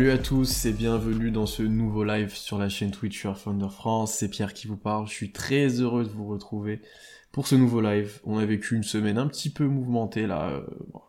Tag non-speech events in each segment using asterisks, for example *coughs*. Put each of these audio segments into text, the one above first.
Salut à tous et bienvenue dans ce nouveau live sur la chaîne Twitch Your France. C'est Pierre qui vous parle. Je suis très heureux de vous retrouver pour ce nouveau live. On a vécu une semaine un petit peu mouvementée là, euh,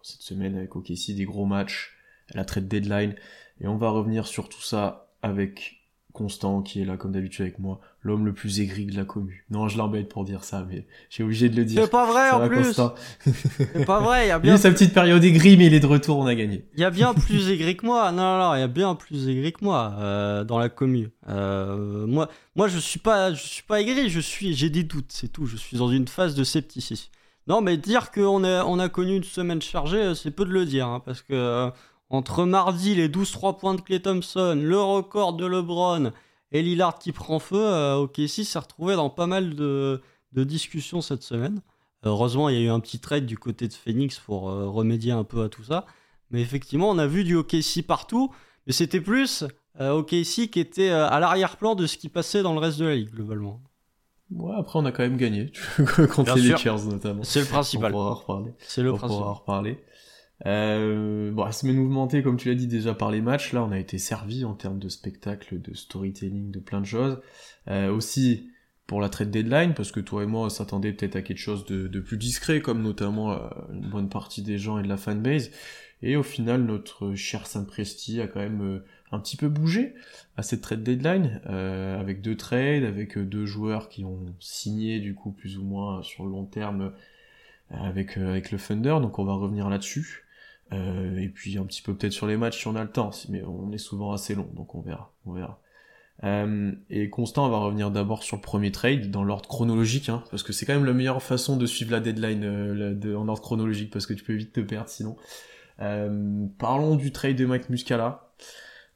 cette semaine avec OKC, des gros matchs, la trade deadline, et on va revenir sur tout ça avec Constant qui est là comme d'habitude avec moi, l'homme le plus aigri de la commu. Non, je l'embête pour dire ça, mais j'ai obligé de le dire. C'est pas vrai Ça en va, plus. *laughs* C'est pas vrai. Il y a Il a bien, eu sa petite période aigrie, mais il est de retour, on a gagné. il y a bien *laughs* plus aigri que moi. Non, non, non, il y a bien plus aigri que moi euh, dans la commu. Euh, moi, moi, je suis pas, je suis pas aigri. Je suis, j'ai des doutes, c'est tout. Je suis dans une phase de scepticisme. Non, mais dire qu'on a, on a connu une semaine chargée, euh, c'est peu de le dire, hein, parce que euh, entre mardi les 12-3 points de Clay Thompson, le record de LeBron et Lillard qui prend feu, euh, OKC s'est retrouvé dans pas mal de, de discussions cette semaine. Heureusement, il y a eu un petit trade du côté de Phoenix pour euh, remédier un peu à tout ça. Mais effectivement, on a vu du OKC partout, mais c'était plus euh, OKC qui était euh, à l'arrière-plan de ce qui passait dans le reste de la ligue, globalement. Ouais, après on a quand même gagné, *laughs* contre les. Lakers notamment. C'est le On principal. pourra en reparler. C'est le on pourra principal. en reparler. Euh, bon, la semaine mouvementée, comme tu l'as dit déjà par les matchs, là on a été servi en termes de spectacle, de storytelling, de plein de choses. Euh, aussi pour la trade deadline, parce que toi et moi on s'attendait peut-être à quelque chose de, de plus discret, comme notamment euh, une bonne partie des gens et de la fanbase. Et au final, notre cher Saint-Presti a quand même euh, un petit peu bougé à cette trade deadline, euh, avec deux trades, avec euh, deux joueurs qui ont signé du coup plus ou moins sur le long terme avec, avec le Thunder, donc on va revenir là-dessus. Euh, et puis un petit peu peut-être sur les matchs si on a le temps, mais on est souvent assez long, donc on verra, on verra. Euh, et Constant, on va revenir d'abord sur le premier trade dans l'ordre chronologique, hein, parce que c'est quand même la meilleure façon de suivre la deadline euh, la- de- en ordre chronologique, parce que tu peux vite te perdre sinon. Euh, parlons du trade de Mike Muscala.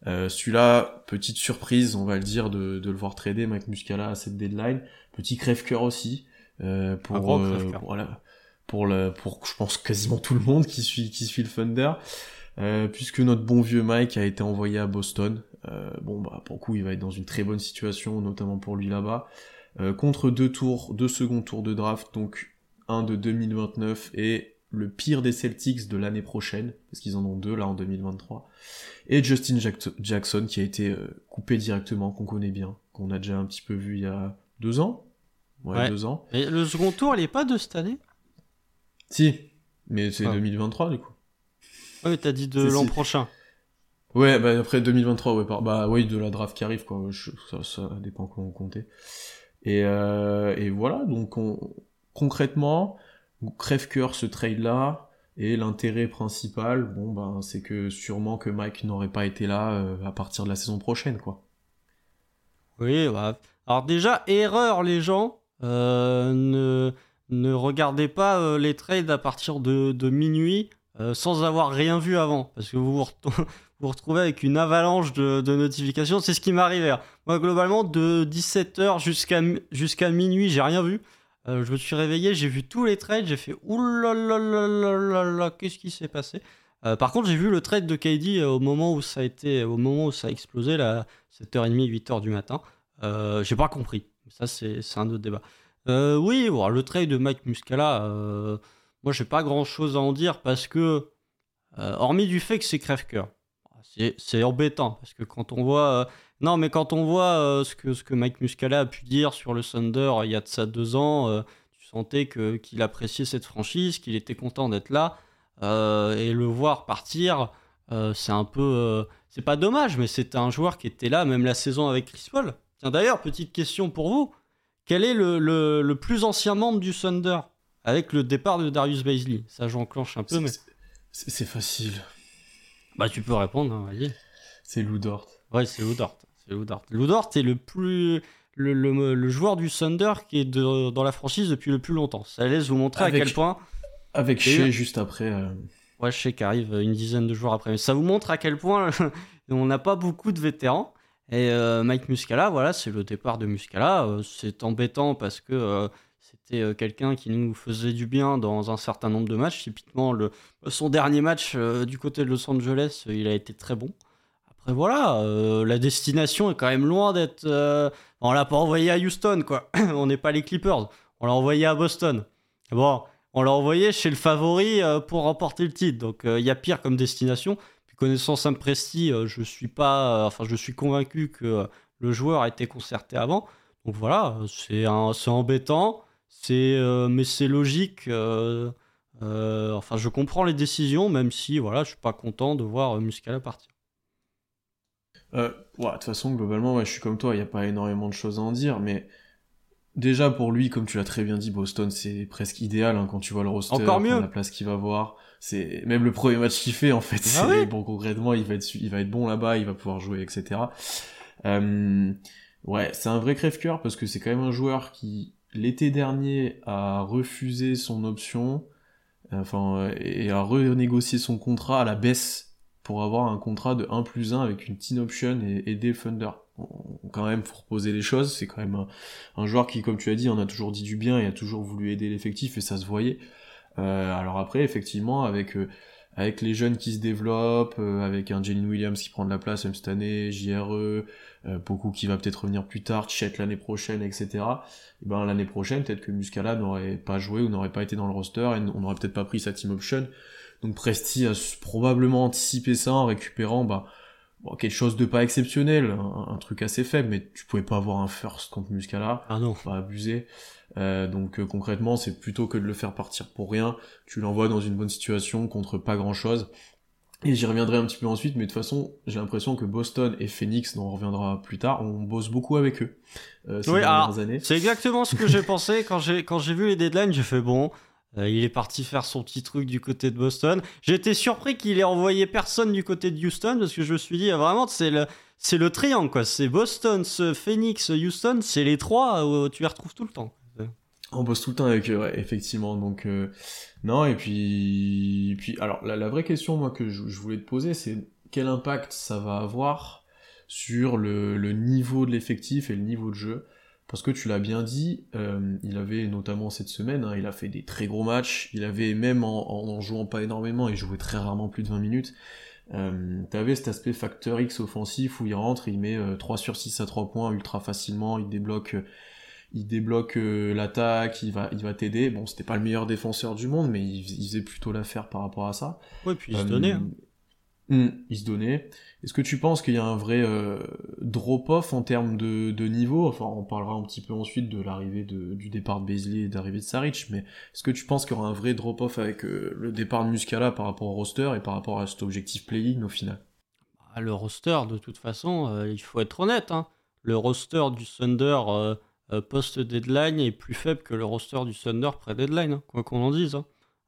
Euh, Celui-là, petite surprise, on va le dire, de, de le voir trader Mike Muscala à cette deadline. Petit crève-cœur aussi. Euh, pour, Un gros crève-cœur. voilà, pour, le, pour, je pense, quasiment tout le monde qui suit, qui suit le Thunder. Euh, puisque notre bon vieux Mike a été envoyé à Boston. Euh, bon, bah, pour le coup, il va être dans une très bonne situation, notamment pour lui là-bas. Euh, contre deux tours, deux seconds tours de draft, donc un de 2029 et le pire des Celtics de l'année prochaine, parce qu'ils en ont deux là en 2023. Et Justin Jack- Jackson qui a été euh, coupé directement, qu'on connaît bien, qu'on a déjà un petit peu vu il y a deux ans. Ouais, Ouais. deux ans. Et le second tour, il est pas de cette année? Si, mais c'est Ah. 2023 du coup. Ouais, t'as dit de l'an si. prochain. Ouais, bah après 2023, ouais, par... bah oui, de la draft qui arrive, quoi. Je- Ça, ça dépend comment on comptait. Et, euh, et voilà, donc on... concrètement, crève-cœur ce trade-là, et l'intérêt principal, bon ben, c'est que sûrement que Mike n'aurait pas été là euh, à partir de la saison prochaine, quoi. Oui, bah. Alors déjà, erreur les gens, euh, ne, ne regardez pas euh, les trades à partir de, de minuit euh, sans avoir rien vu avant, parce que vous vous, *laughs* retrouvez avec une avalanche de, de notifications. C'est ce qui m'est arrivé. hein. Moi, globalement, de 17h jusqu'à jusqu'à minuit, j'ai rien vu. Euh, je me suis réveillé, j'ai vu tous les trades, j'ai fait oulalalala, qu'est-ce qui s'est passé? Par contre, j'ai vu le trade de KD au moment où ça a été, au moment où ça a explosé, là, 7h30, 8h du matin. J'ai pas compris. Ça, c'est un autre débat. Euh, oui, bon, le trade de Mike Muscala, euh, moi, j'ai pas grand chose à en dire parce que, euh, hormis du fait que c'est crève-cœur, c'est c'est embêtant parce que quand on voit. non, mais quand on voit ce, que, ce que Mike Muscala a pu dire sur le Thunder il y a de ça deux ans, tu sentais qu'il appréciait cette franchise, qu'il était content d'être là. et le voir partir, c'est un peu. c'est pas dommage, mais c'était un joueur qui était là, même la saison avec Chris Paul. Tiens, d'ailleurs, petite question pour vous. Quel est le, le- le plus ancien membre du Thunder avec le départ de Darius Baisley? Ça, j'enclenche un peu, mais. C'est facile. Bah, tu peux répondre, hein, vas-y. C'est Lou Dort. Ouais, c'est Lou Dort. C'est Lou Dort. Lou Dort est le plus. Le, le- le joueur du Thunder qui est de- dans la franchise depuis le plus longtemps. Ça laisse vous montrer Avec- à quel point. Avec Shea juste après. euh, Ouais, je sais qu'arrive une dizaine de jours après. Mais ça vous montre à quel point *laughs* on n'a pas beaucoup de vétérans. Et euh, Mike Muscala, voilà, c'est le départ de Muscala. Euh, c'est embêtant parce que euh, c'était quelqu'un qui nous faisait du bien dans un certain nombre de matchs. Typiquement, son dernier match du côté de Los Angeles, il a été très bon. Après, voilà, la destination est quand même loin d'être. euh, on l'a pas envoyé à Houston, quoi. *coughs* on n'est pas les Clippers. On l'a envoyé à Boston. Bon, on l'a envoyé chez le favori pour remporter le titre. Donc, il y a pire comme destination. Puis connaissant Presti, je suis pas, enfin je suis convaincu que le joueur a été concerté avant. Donc voilà, c'est embêtant, c'est mais c'est logique. enfin, je comprends les décisions, même si voilà, je suis pas content de voir Muscala partir. Euh, de toute façon, globalement, je suis comme toi, il n'y a pas énormément de choses à en dire, mais déjà pour lui, comme tu l'as très bien dit, Boston, c'est presque idéal hein, quand tu vois le roster, Encore mieux. la place qu'il va voir. C'est même le premier match qu'il fait en fait. Ah *laughs* bon concrètement, il va être, il va être bon là-bas, il va pouvoir jouer, etc. Euh, ouais, c'est un vrai crève-cœur parce que c'est quand même un joueur qui l'été dernier a refusé son option, enfin et a renégocié son contrat à la baisse pour avoir un contrat de 1 plus 1 avec une team option et, et des Thunder. Quand même, faut reposer les choses, c'est quand même un, joueur qui, comme tu as dit, en a toujours dit du bien et a toujours voulu aider l'effectif et ça se voyait. Euh, alors après, effectivement, avec euh, avec les jeunes qui se développent, euh, avec un Jalen Williams qui prend de la place même cette année, JRE, beaucoup qui va peut-être revenir plus tard, Chet l'année prochaine, etc. Et eh ben l'année prochaine, peut-être que Muscala n'aurait pas joué ou n'aurait pas été dans le roster et on n'aurait peut-être pas pris sa team option. Donc Presti a probablement anticipé ça en récupérant bah, quelque chose de pas exceptionnel, un, truc assez faible, mais tu pouvais pas avoir un first contre Muscala, ah non. pas abuser. Euh, donc euh, concrètement, c'est plutôt que de le faire partir pour rien, tu l'envoies dans une bonne situation contre pas grand-chose. Et j'y reviendrai un petit peu ensuite, mais de toute façon, j'ai l'impression que Boston et Phoenix, dont on reviendra plus tard, on bosse beaucoup avec eux euh, ces dernières années. C'est exactement ce que j'ai *laughs* pensé quand j'ai quand j'ai vu les deadlines. J'ai fait bon, il est parti faire son petit truc du côté de Boston. J'étais surpris qu'il ait envoyé personne du côté de Houston parce que je me suis dit vraiment c'est le c'est le triangle. C'est Boston, Phoenix, Houston, c'est les trois où tu les retrouves tout le temps. On bosse tout le temps avec eux, effectivement. Donc euh, non et puis puis alors la, vraie question moi que je, voulais te poser c'est quel impact ça va avoir sur le niveau de l'effectif et le niveau de jeu? Parce que tu l'as bien dit, euh, il avait notamment cette semaine, hein, il a fait des très gros matchs, il avait même en, en, jouant pas énormément, il jouait très rarement plus de 20 minutes, euh, t'avais cet aspect facteur X offensif où il rentre, il met 3 euh, sur 6 à 3 points ultra facilement, il débloque il débloque l'attaque, il va il va t'aider. Bon, c'était pas le meilleur défenseur du monde, mais il, il faisait plutôt l'affaire par rapport à ça. Ouais, puis il se donnait. Hein. Hmm, il se donnait. Est-ce que tu penses qu'il y a un vrai euh, drop-off en termes de, de, niveau? Enfin, on parlera un petit peu ensuite de l'arrivée du départ de Beasley et d'arrivée de Saric, mais est-ce que tu penses qu'il y aura un vrai drop-off avec euh, le départ de Muscala par rapport au roster et par rapport à cet objectif play-in au final? Bah, Le roster, de toute façon, euh, il faut être honnête. Hein. Le roster du Thunder post-deadline est plus faible que le roster du Thunder pré-deadline, hein, quoi qu'on en dise.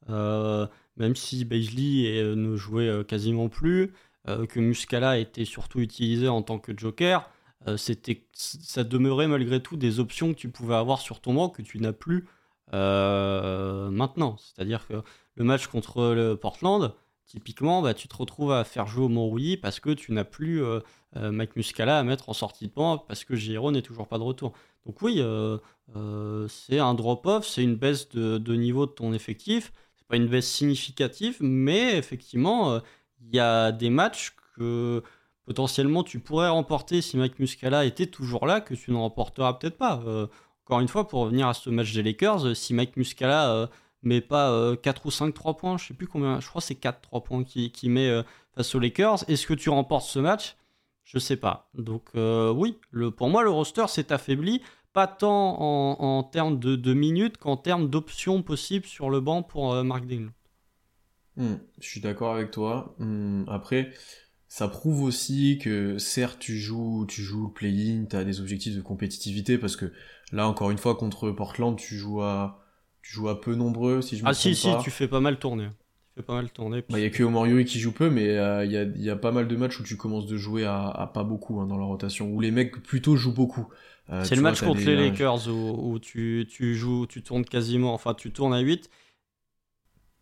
Hein même si Beasley euh, ne jouait euh, quasiment plus, euh, que Muscala était surtout utilisé en tant que joker, c'était, ça demeurait malgré tout des options que tu pouvais avoir sur ton banc que tu n'as plus maintenant. C'est-à-dire que le match contre le Portland, typiquement, bah, tu te retrouves à faire jouer au Monrouilly parce que tu n'as plus Mike Muscala à mettre en sortie de banc parce que Giro n'est toujours pas de retour. Donc oui, c'est un drop-off, c'est une baisse de, niveau de ton effectif pas une baisse significative, mais effectivement, euh, il y a des matchs que potentiellement tu pourrais remporter si Mike Muscala était toujours là, que tu ne remporteras peut-être pas. Euh, encore une fois, pour revenir à ce match des Lakers, euh, si Mike Muscala met pas 4 ou 5 3 points, je sais plus combien, je crois c'est 4 3 points qu'il qui met face aux Lakers, est-ce que tu remportes ce match? Je sais pas. Donc oui, pour moi le roster s'est affaibli pas tant en, termes de, minutes qu'en termes d'options possibles sur le banc pour euh, Mark Dale. Hmm, je suis d'accord avec toi. Hmm, après, ça prouve aussi que certes tu joues, tu joues play-in, tu as des objectifs de compétitivité parce que là encore une fois contre Portland tu joues à tu joues à peu nombreux si je me Ah si si, tu fais pas mal tourner. Pas mal tourner. Il bah, y a que Omorio qui joue peu mais euh, il y, a, y, a, pas mal de matchs où tu commences de jouer à, à pas beaucoup hein, dans la rotation où les mecs plutôt jouent beaucoup. Euh, c'est le match contre les Lakers où, tu, tu, joues, tu tournes quasiment, enfin tu tournes à 8.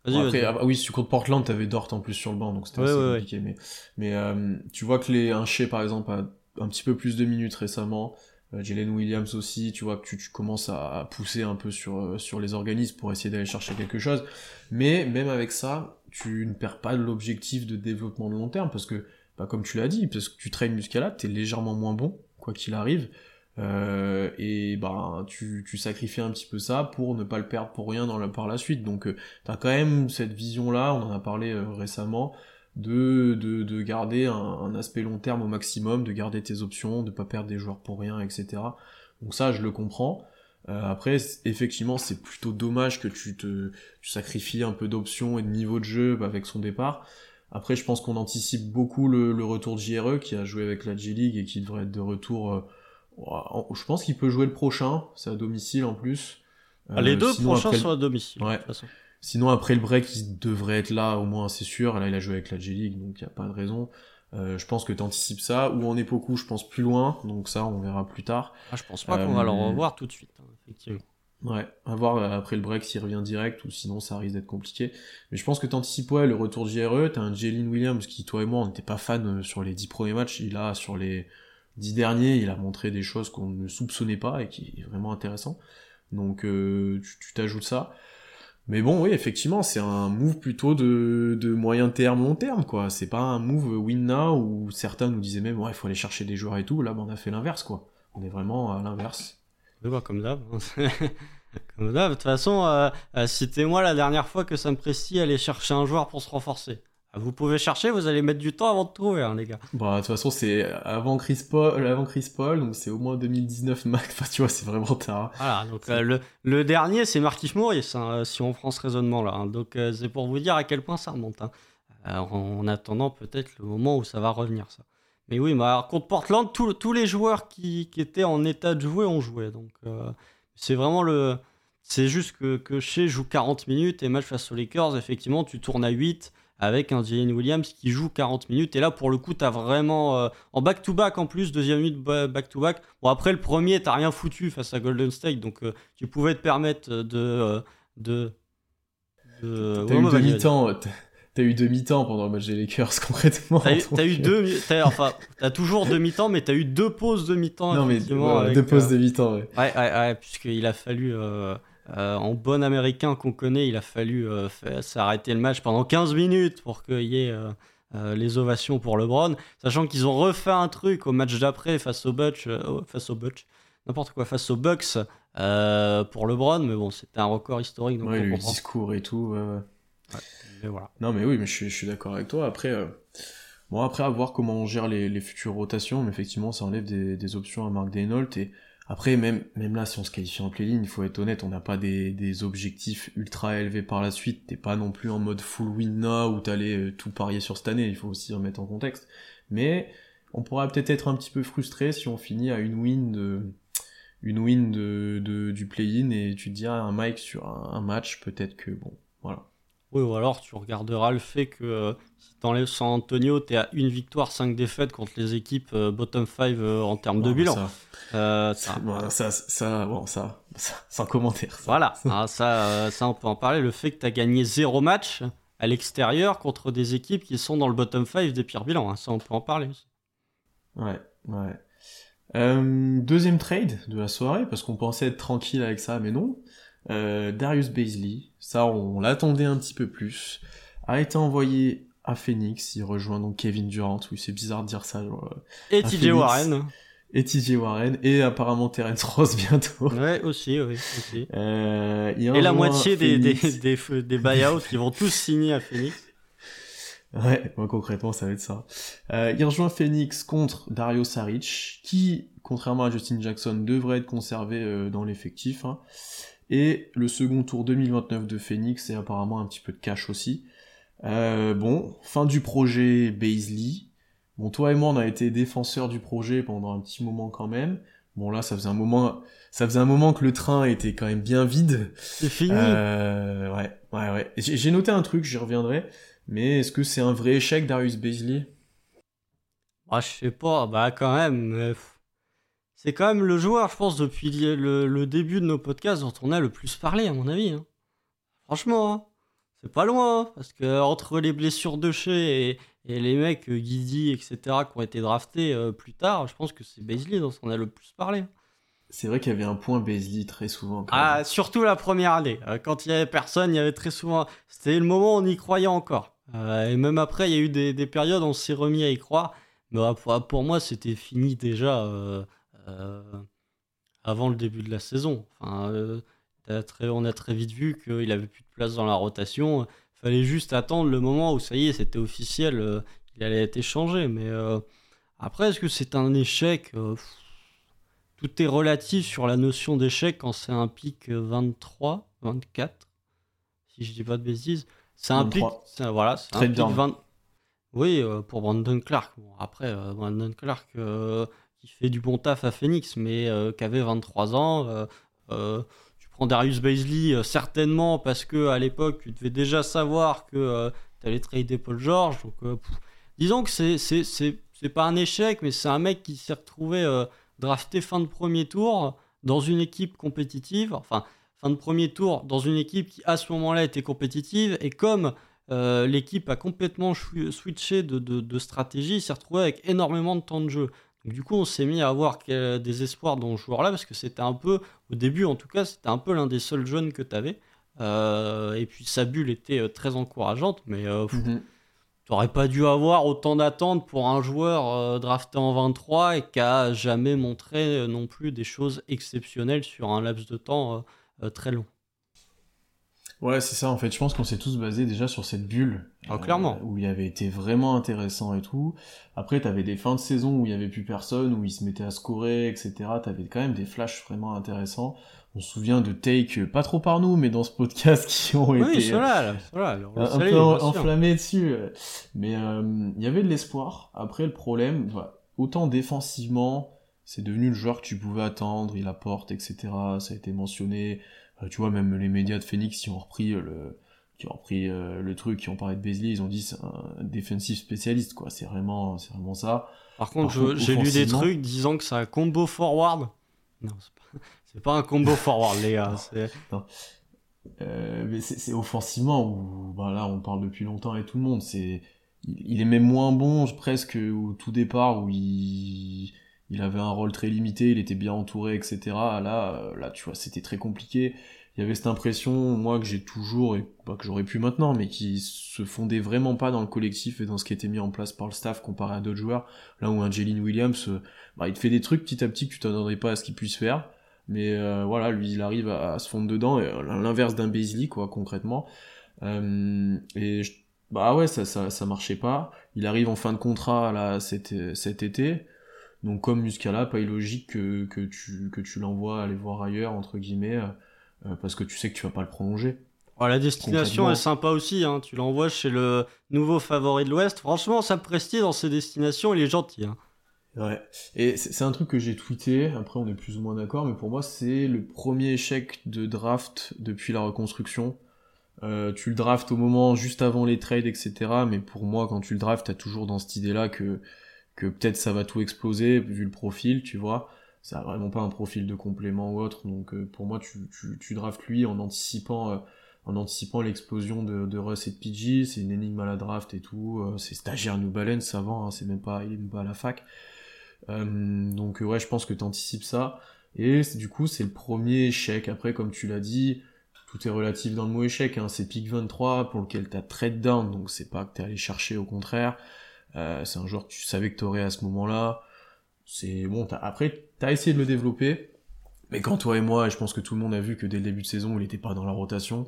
Vas-y, ah, oui, si tu comptes Portland, t'avais Dort en plus sur le banc, donc c'était assez compliqué. Mais, mais euh, tu vois que les un par exemple, a un petit peu plus de minutes récemment. Euh, Jalen Williams aussi, tu vois que tu, tu, commences à pousser un peu sur, sur les organismes pour essayer d'aller chercher quelque chose. Mais même avec ça, tu ne perds pas l'objectif de développement de long terme, parce que, bah, comme tu l'as dit, parce que tu traînes Muscala, t'es légèrement moins bon, quoi qu'il arrive. Euh, et ben tu, tu sacrifies un petit peu ça pour ne pas le perdre pour rien dans par la suite. Donc euh, tu as quand même cette vision là, on en a parlé euh, récemment, de, de, de garder un, un, aspect long terme au maximum, de garder tes options, de pas perdre des joueurs pour rien, etc. Donc ça, je le comprends. Euh, après, effectivement, c'est plutôt dommage que tu te tu sacrifies un peu d'options et de niveau de jeu avec son départ. Après, je pense qu'on anticipe beaucoup le, le, retour de JRE qui a joué avec la G-League et qui devrait être de retour. Euh, je pense qu'il peut jouer le prochain, c'est à domicile en plus. Euh, les deux prochains sont à domicile. Ouais. Sinon, après le break, il devrait être là, au moins, c'est sûr. Là, il a joué avec la G-League, donc il n'y a pas de raison. Euh, je pense que tu anticipes ça. Ou en Epoku, je pense plus loin, donc ça, on verra plus tard. Ah, je pense pas qu'on va le euh, revoir tout de suite, hein, effectivement. Ouais, à voir euh, après le break s'il revient direct ou sinon ça risque d'être compliqué. Mais je pense que t'anticipes ouais, le retour de JRE, t'as un Jalen Williams qui, toi et moi, on n'était pas fan sur les dix premiers matchs. Il a, sur les dix derniers, il a montré des choses qu'on ne soupçonnait pas et qui est vraiment intéressant. Donc tu t'ajoutes ça. Mais bon, oui, effectivement, c'est un move plutôt de, de moyen terme, long terme, quoi. C'est pas un move win now où certains nous disaient même, ouais, il faut aller chercher des joueurs et tout. Là, ben, on a fait l'inverse, quoi. On est vraiment à l'inverse. Bah, comme d'hab. *laughs* comme d'hab. De toute façon, euh, euh, citez-moi la dernière fois que me précise aller chercher un joueur pour se renforcer. Vous pouvez chercher, vous allez mettre du temps avant de trouver, hein, les gars. Bah, de toute façon, c'est avant Chris Paul, avant Chris Paul, donc c'est au moins 2019 max. *laughs* Enfin, tu vois, c'est vraiment tard. Voilà, donc euh, le, le, dernier, c'est Marquis Maurice, hein, euh, si on prend ce raisonnement là. Hein. donc euh, c'est pour vous dire à quel point ça remonte. En attendant peut-être le moment où ça va revenir, ça. Mais oui, bah, contre Portland, tous les joueurs qui, qui, étaient en état de jouer ont joué. Donc c'est vraiment le. C'est juste que, que chez joue 40 minutes et match face aux Lakers, effectivement, tu tournes à 8 avec un Jalen Williams qui joue 40 minutes. Et là, pour le coup, tu as vraiment. Euh, en back-to-back en plus, deuxième minute back-to-back. Bon, après, le premier, t'as rien foutu face à Golden State. Donc, euh, tu pouvais te permettre de. Euh, de, de... T'as eu demi-temps. T'as eu demi-temps pendant le match des Lakers, *laughs* concrètement. T'as eu, eu, deux, as, enfin, t'as toujours demi-temps, mais t'as eu deux pauses demi-temps. Non, mais deux pauses demi-temps, ouais. Ouais, ouais, ouais, puisqu'il a fallu, euh, en bon américain qu'on connaît, il a fallu euh, s'arrêter le match pendant 15 minutes pour qu'il y ait euh, les ovations pour LeBron, sachant qu'ils ont refait un truc au match d'après face au Bucks, face au n'importe quoi, face aux Bucks pour LeBron, mais bon, c'était un record historique. Donc le discours et tout. voilà. Non, mais oui, mais je suis, d'accord avec toi. Après, bon, après à voir comment on gère les, futures rotations, mais effectivement, ça enlève des, des options à Mark Denault et après, même, même là, si on se qualifie en play-in, il faut être honnête, on n'a pas des, des, objectifs ultra élevés par la suite. T'es pas non plus en mode full win now où t'allais euh, tout parier sur cette année. Il faut aussi remettre en contexte. Mais on pourrait peut-être être un petit peu frustré si on finit à une win de, une win de, de du play-in et tu te dis un Mike sur un, match, peut-être que bon. Oui, ou alors tu regarderas le fait que euh, dans San Antonio, tu es à une victoire, cinq défaites contre les équipes euh, bottom 5 euh, en termes de bilan. Ça, euh, ça, ça, ça, bon, ça, sans commentaire. Voilà, *laughs* ah, ça, ça, on peut en parler. Le fait que tu as gagné zéro match à l'extérieur contre des équipes qui sont dans le bottom 5 des pires bilans, hein, ça, on peut en parler aussi. Ouais, ouais. deuxième trade de la soirée, parce qu'on pensait être tranquille avec ça, mais non. Darius Baisley, ça, on l'attendait un petit peu plus, a été envoyé à Phoenix. Il rejoint donc Kevin Durant. Oui, c'est bizarre de dire ça. Genre, et TJ Warren. Et TJ Warren. Et apparemment Terence Ross *laughs* bientôt. Ouais, aussi, oui. Aussi. Euh, et la moitié des, des, des, des *laughs* buyouts qui vont tous signer à Phoenix. Ouais, moi concrètement ça va être ça. Euh, il rejoint Phoenix contre Dario Saric, qui, contrairement à Justin Jackson, devrait être conservé euh, dans l'effectif. Hein. Et le second tour 2029 de Phoenix, et apparemment un petit peu de cash aussi. Euh, bon, fin du projet Baisley. Bon, toi et moi, on a été défenseurs du projet pendant un petit moment quand même. Bon, là, ça faisait un moment, ça faisait un moment que le train était quand même bien vide. C'est fini. Euh, ouais, ouais, ouais. J'ai noté un truc, j'y reviendrai. Mais est-ce que c'est un vrai échec, Darius Baisley? Bah, je sais pas. Bah, quand même. C'est quand même le joueur, je pense, depuis le, début de nos podcasts dont on a le plus parlé, à mon avis. Hein. Franchement. Hein c'est pas loin, hein, parce que entre les blessures de chez et, les mecs, euh, Guidi, etc., qui ont été draftés euh, plus tard, je pense que c'est Baisley dont on a le plus parlé. C'est vrai qu'il y avait un point Baisley très souvent. ah, surtout la première année. Euh, quand il y avait personne, il y avait très souvent. C'était le moment où on y croyait encore. et même après, il y a eu des, périodes où on s'est remis à y croire. Mais pour, moi, c'était fini déjà avant le début de la saison. Enfin, on a très vite vu qu'il avait plus de place dans la rotation. fallait juste attendre le moment où ça y est, c'était officiel, il allait être échangé. Mais après, est-ce que c'est un échec Tout est relatif sur la notion d'échec quand c'est un pic 23, 24, si je dis pas de bêtises. C'est un pic, voilà, c'est un pic 20, oui, euh, pour Brandon Clark. après, euh, Brandon Clark euh, qui fait du bon taf à Phoenix, mais qui avait 23 ans. tu prends Darius Baisley, certainement parce que à l'époque, tu devais déjà savoir que tu allais trader Paul George. Donc, disons que c'est, c'est, c'est, pas un échec, mais c'est un mec qui s'est retrouvé drafté fin de premier tour dans une équipe compétitive. Enfin, fin de premier tour dans une équipe qui à ce moment-là était compétitive. Et comme euh, l'équipe a complètement switché de, stratégie, il s'est retrouvé avec énormément de temps de jeu. Donc, du coup, on s'est mis à avoir des espoirs dans ce joueur-là, parce que c'était un peu, au début en tout cas, c'était un peu l'un des seuls jeunes que tu avais. Euh, et puis sa bulle était euh, très encourageante, mais mhm. tu n'aurais pas dû avoir autant d'attentes pour un joueur drafté en 23 et qui a jamais montré non plus des choses exceptionnelles sur un laps de temps très long. Ouais, c'est ça, en fait. Je pense qu'on s'est tous basés déjà sur cette bulle. Ah, clairement. Euh, où il avait été vraiment intéressant et tout. Après, t'avais des fins de saison où il y avait plus personne, où il se mettait à scorer, etc. T'avais quand même des flashs vraiment intéressants. On se souvient de take, pas trop par nous, mais dans ce podcast *laughs* qui ont oui, été là, là, un peu enflammés dessus. Mais euh, il y avait de l'espoir. Après, le problème, autant défensivement, c'est devenu le joueur que tu pouvais attendre, il apporte, etc. Ça a été mentionné. Euh, tu vois, même les médias de Phoenix qui ont repris euh, le, qui ont repris euh, le truc, qui ont parlé de Beasley, ils ont dit c'est un défensif spécialiste, quoi. C'est vraiment, c'est vraiment ça. Par contre, j'ai lu des trucs disant que c'est un combo forward. Non, c'est pas, *laughs* pas, un combo forward, les gars. Euh, mais c'est offensivement où bah là on parle depuis longtemps et tout le monde. C'est il, est même moins bon presque au tout départ où il il avait un rôle très limité, il était bien entouré, etc. Là, là, tu vois, c'était très compliqué. Il y avait cette impression, moi, que j'ai toujours, et bah, que j'aurais pu maintenant, mais qui se fondait vraiment pas dans le collectif et dans ce qui était mis en place par le staff comparé à d'autres joueurs. Là où un Jalen Williams, euh, bah, il te fait des trucs petit à petit que tu t'attendrais pas à ce qu'il puisse faire. Mais euh, voilà, lui, il arrive à, se fondre dedans, et, l'inverse d'un Beasley, quoi, concrètement. et bah ouais, ça, ça, ça marchait pas. Il arrive en fin de contrat là cet, cet été. Donc comme Muscala, pas illogique que, que tu, que tu l'envoies aller voir ailleurs, entre guillemets, euh, parce que tu sais que tu vas pas le prolonger. la destination est sympa aussi, hein. tu l'envoies chez le nouveau favori de l'Ouest. Franchement, ça prestige dans ces destinations, il est gentil. Hein. Ouais, et c'est un truc que j'ai tweeté, après on est plus ou moins d'accord, mais pour moi c'est le premier échec de draft depuis la reconstruction. Euh, tu le drafts au moment juste avant les trades, etc. Mais pour moi, quand tu le drafts, t'as toujours dans cette idée-là que que peut-être ça va tout exploser vu le profil, tu vois. Ça a vraiment pas un profil de complément ou autre, donc euh, pour moi tu, tu, tu draftes lui en anticipant euh, en anticipant l'explosion de, de, Russ et de PG, c'est une énigme à la draft et tout, euh, c'est stagiaire New Balance avant, hein, c'est même pas il est même pas à la fac. donc ouais, je pense que tu anticipes ça et du coup c'est le premier échec. Après comme tu l'as dit, tout est relatif dans le mot échec, hein, c'est pick 23 pour lequel t'as trade down, donc c'est pas que t'es allé chercher au contraire. Euh, c'est un joueur que tu savais que t'aurais à ce moment-là. C'est bon. As... Après, t'as essayé de le développer, mais quand toi et moi, je pense que tout le monde a vu que dès le début de saison, il était pas dans la rotation.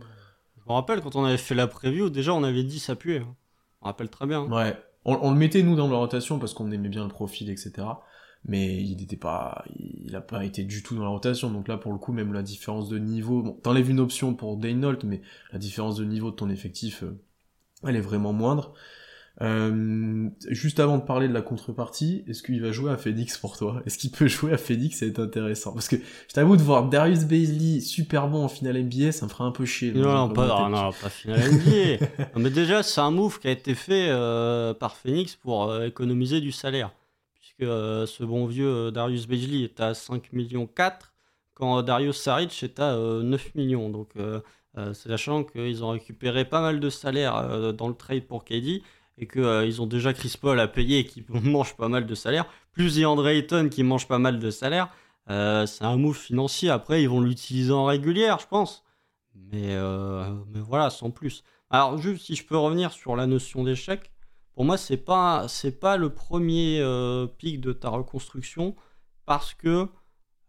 Je me rappelle quand on avait fait la preview, déjà on avait dit ça puait. Hein. On rappelle très bien. Ouais. On, le mettait nous dans la rotation parce qu'on aimait bien le profil, etc. Mais il n'était pas, il a pas été du tout dans la rotation. Donc là, pour le coup, même la différence de niveau, bon, t'enlèves une option pour Daynolt, mais la différence de niveau de ton effectif, euh, elle est vraiment moindre. Euh, juste avant de parler de la contrepartie, est-ce qu'il va jouer à Phoenix pour toi? Est-ce qu'il peut jouer à Phoenix? Être intéressant. Parce que je t'avoue de voir Darius Baisley super bon en finale NBA, ça me ferait un peu chier. Non, non, pas, non, pas finale NBA. *laughs* mais déjà, c'est un move qui a été fait euh, par Phoenix pour euh, économiser du salaire. Puisque ce bon vieux Darius Baisley est à 5 millions 4, quand Darius Saric est à 9 millions. Donc, sachant qu'ils ont récupéré pas mal de salaire dans le trade pour KD et qu'ils euh, ont déjà Chris Paul à payer et qui *laughs* mange pas mal de salaire, plus DeAndre Ayton qui mange pas mal de salaire, euh, c'est un move financier. Après, ils vont l'utiliser en régulière, je pense. Mais, euh, mais voilà, sans plus. Alors, juste si je peux revenir sur la notion d'échec, pour moi, c'est pas pas le premier pic de ta reconstruction parce que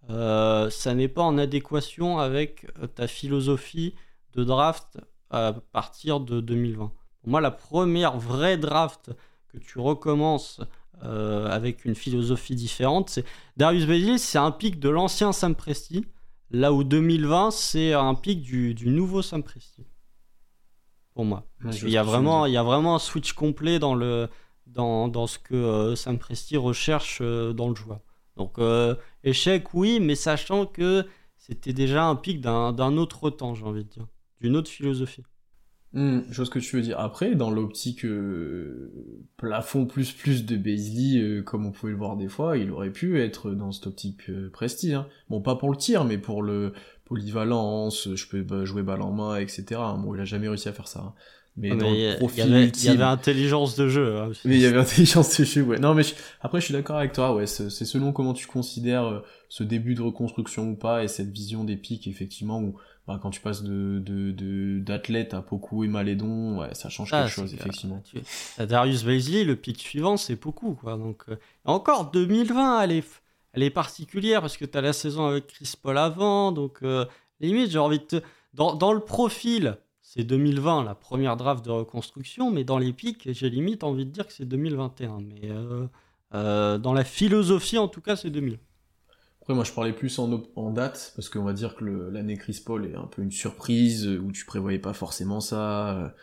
ça n'est pas en adéquation avec ta philosophie de draft à partir de 2020. Pour moi, la première vraie draft que tu recommences avec une philosophie différente, c'est Darius Bailey, c'est un pic de l'ancien Sam Presti, là où 2020, c'est un pic du, du nouveau Sam Presti pour moi. il, y a vraiment, il y a vraiment un switch complet dans, le, dans, dans ce que euh, Sam Presti recherche euh, dans le joueur. Donc, euh, échec, oui, mais sachant que c'était déjà un pic d'un autre temps, j'ai envie de dire, d'une autre philosophie. Hmm, je vois ce que tu veux dire. Après, dans l'optique plafond plus plus de Beasley, comme on pouvait le voir des fois, il aurait pu être dans cette optique Presti. Hein. Bon, pas pour le tir, mais pour le polyvalence, je peux bah, jouer balle en main, etc. Bon, il a jamais réussi à faire ça. Hein. Mais, dans le profil il y, avait, il y avait intelligence de jeu. Hein, mais il y avait *laughs* intelligence de jeu, ouais. Non, mais après, je suis d'accord avec toi, ouais. C'est selon comment tu considères euh, ce début de reconstruction ou pas, et cette vision des pics, effectivement, où bah, quand tu passes de d'athlète à Poku et Malédon, ouais, ça change quelque chose, effectivement. Tu... Darius Baisley, le pic suivant, c'est Poku, quoi. Donc, euh, encore 2020, allez elle est particulière parce que tu as la saison avec Chris Paul avant. Donc, euh, limite, j'ai envie de te. Dans, dans le profil, c'est 2020, la première draft de reconstruction, mais dans les pics, j'ai limite envie de dire que c'est 2021. Mais euh, euh, dans la philosophie, en tout cas, c'est 2000. Après, moi, je parlais plus en, date, parce qu'on va dire que l'année Chris Paul est un peu une surprise, où tu prévoyais pas forcément ça.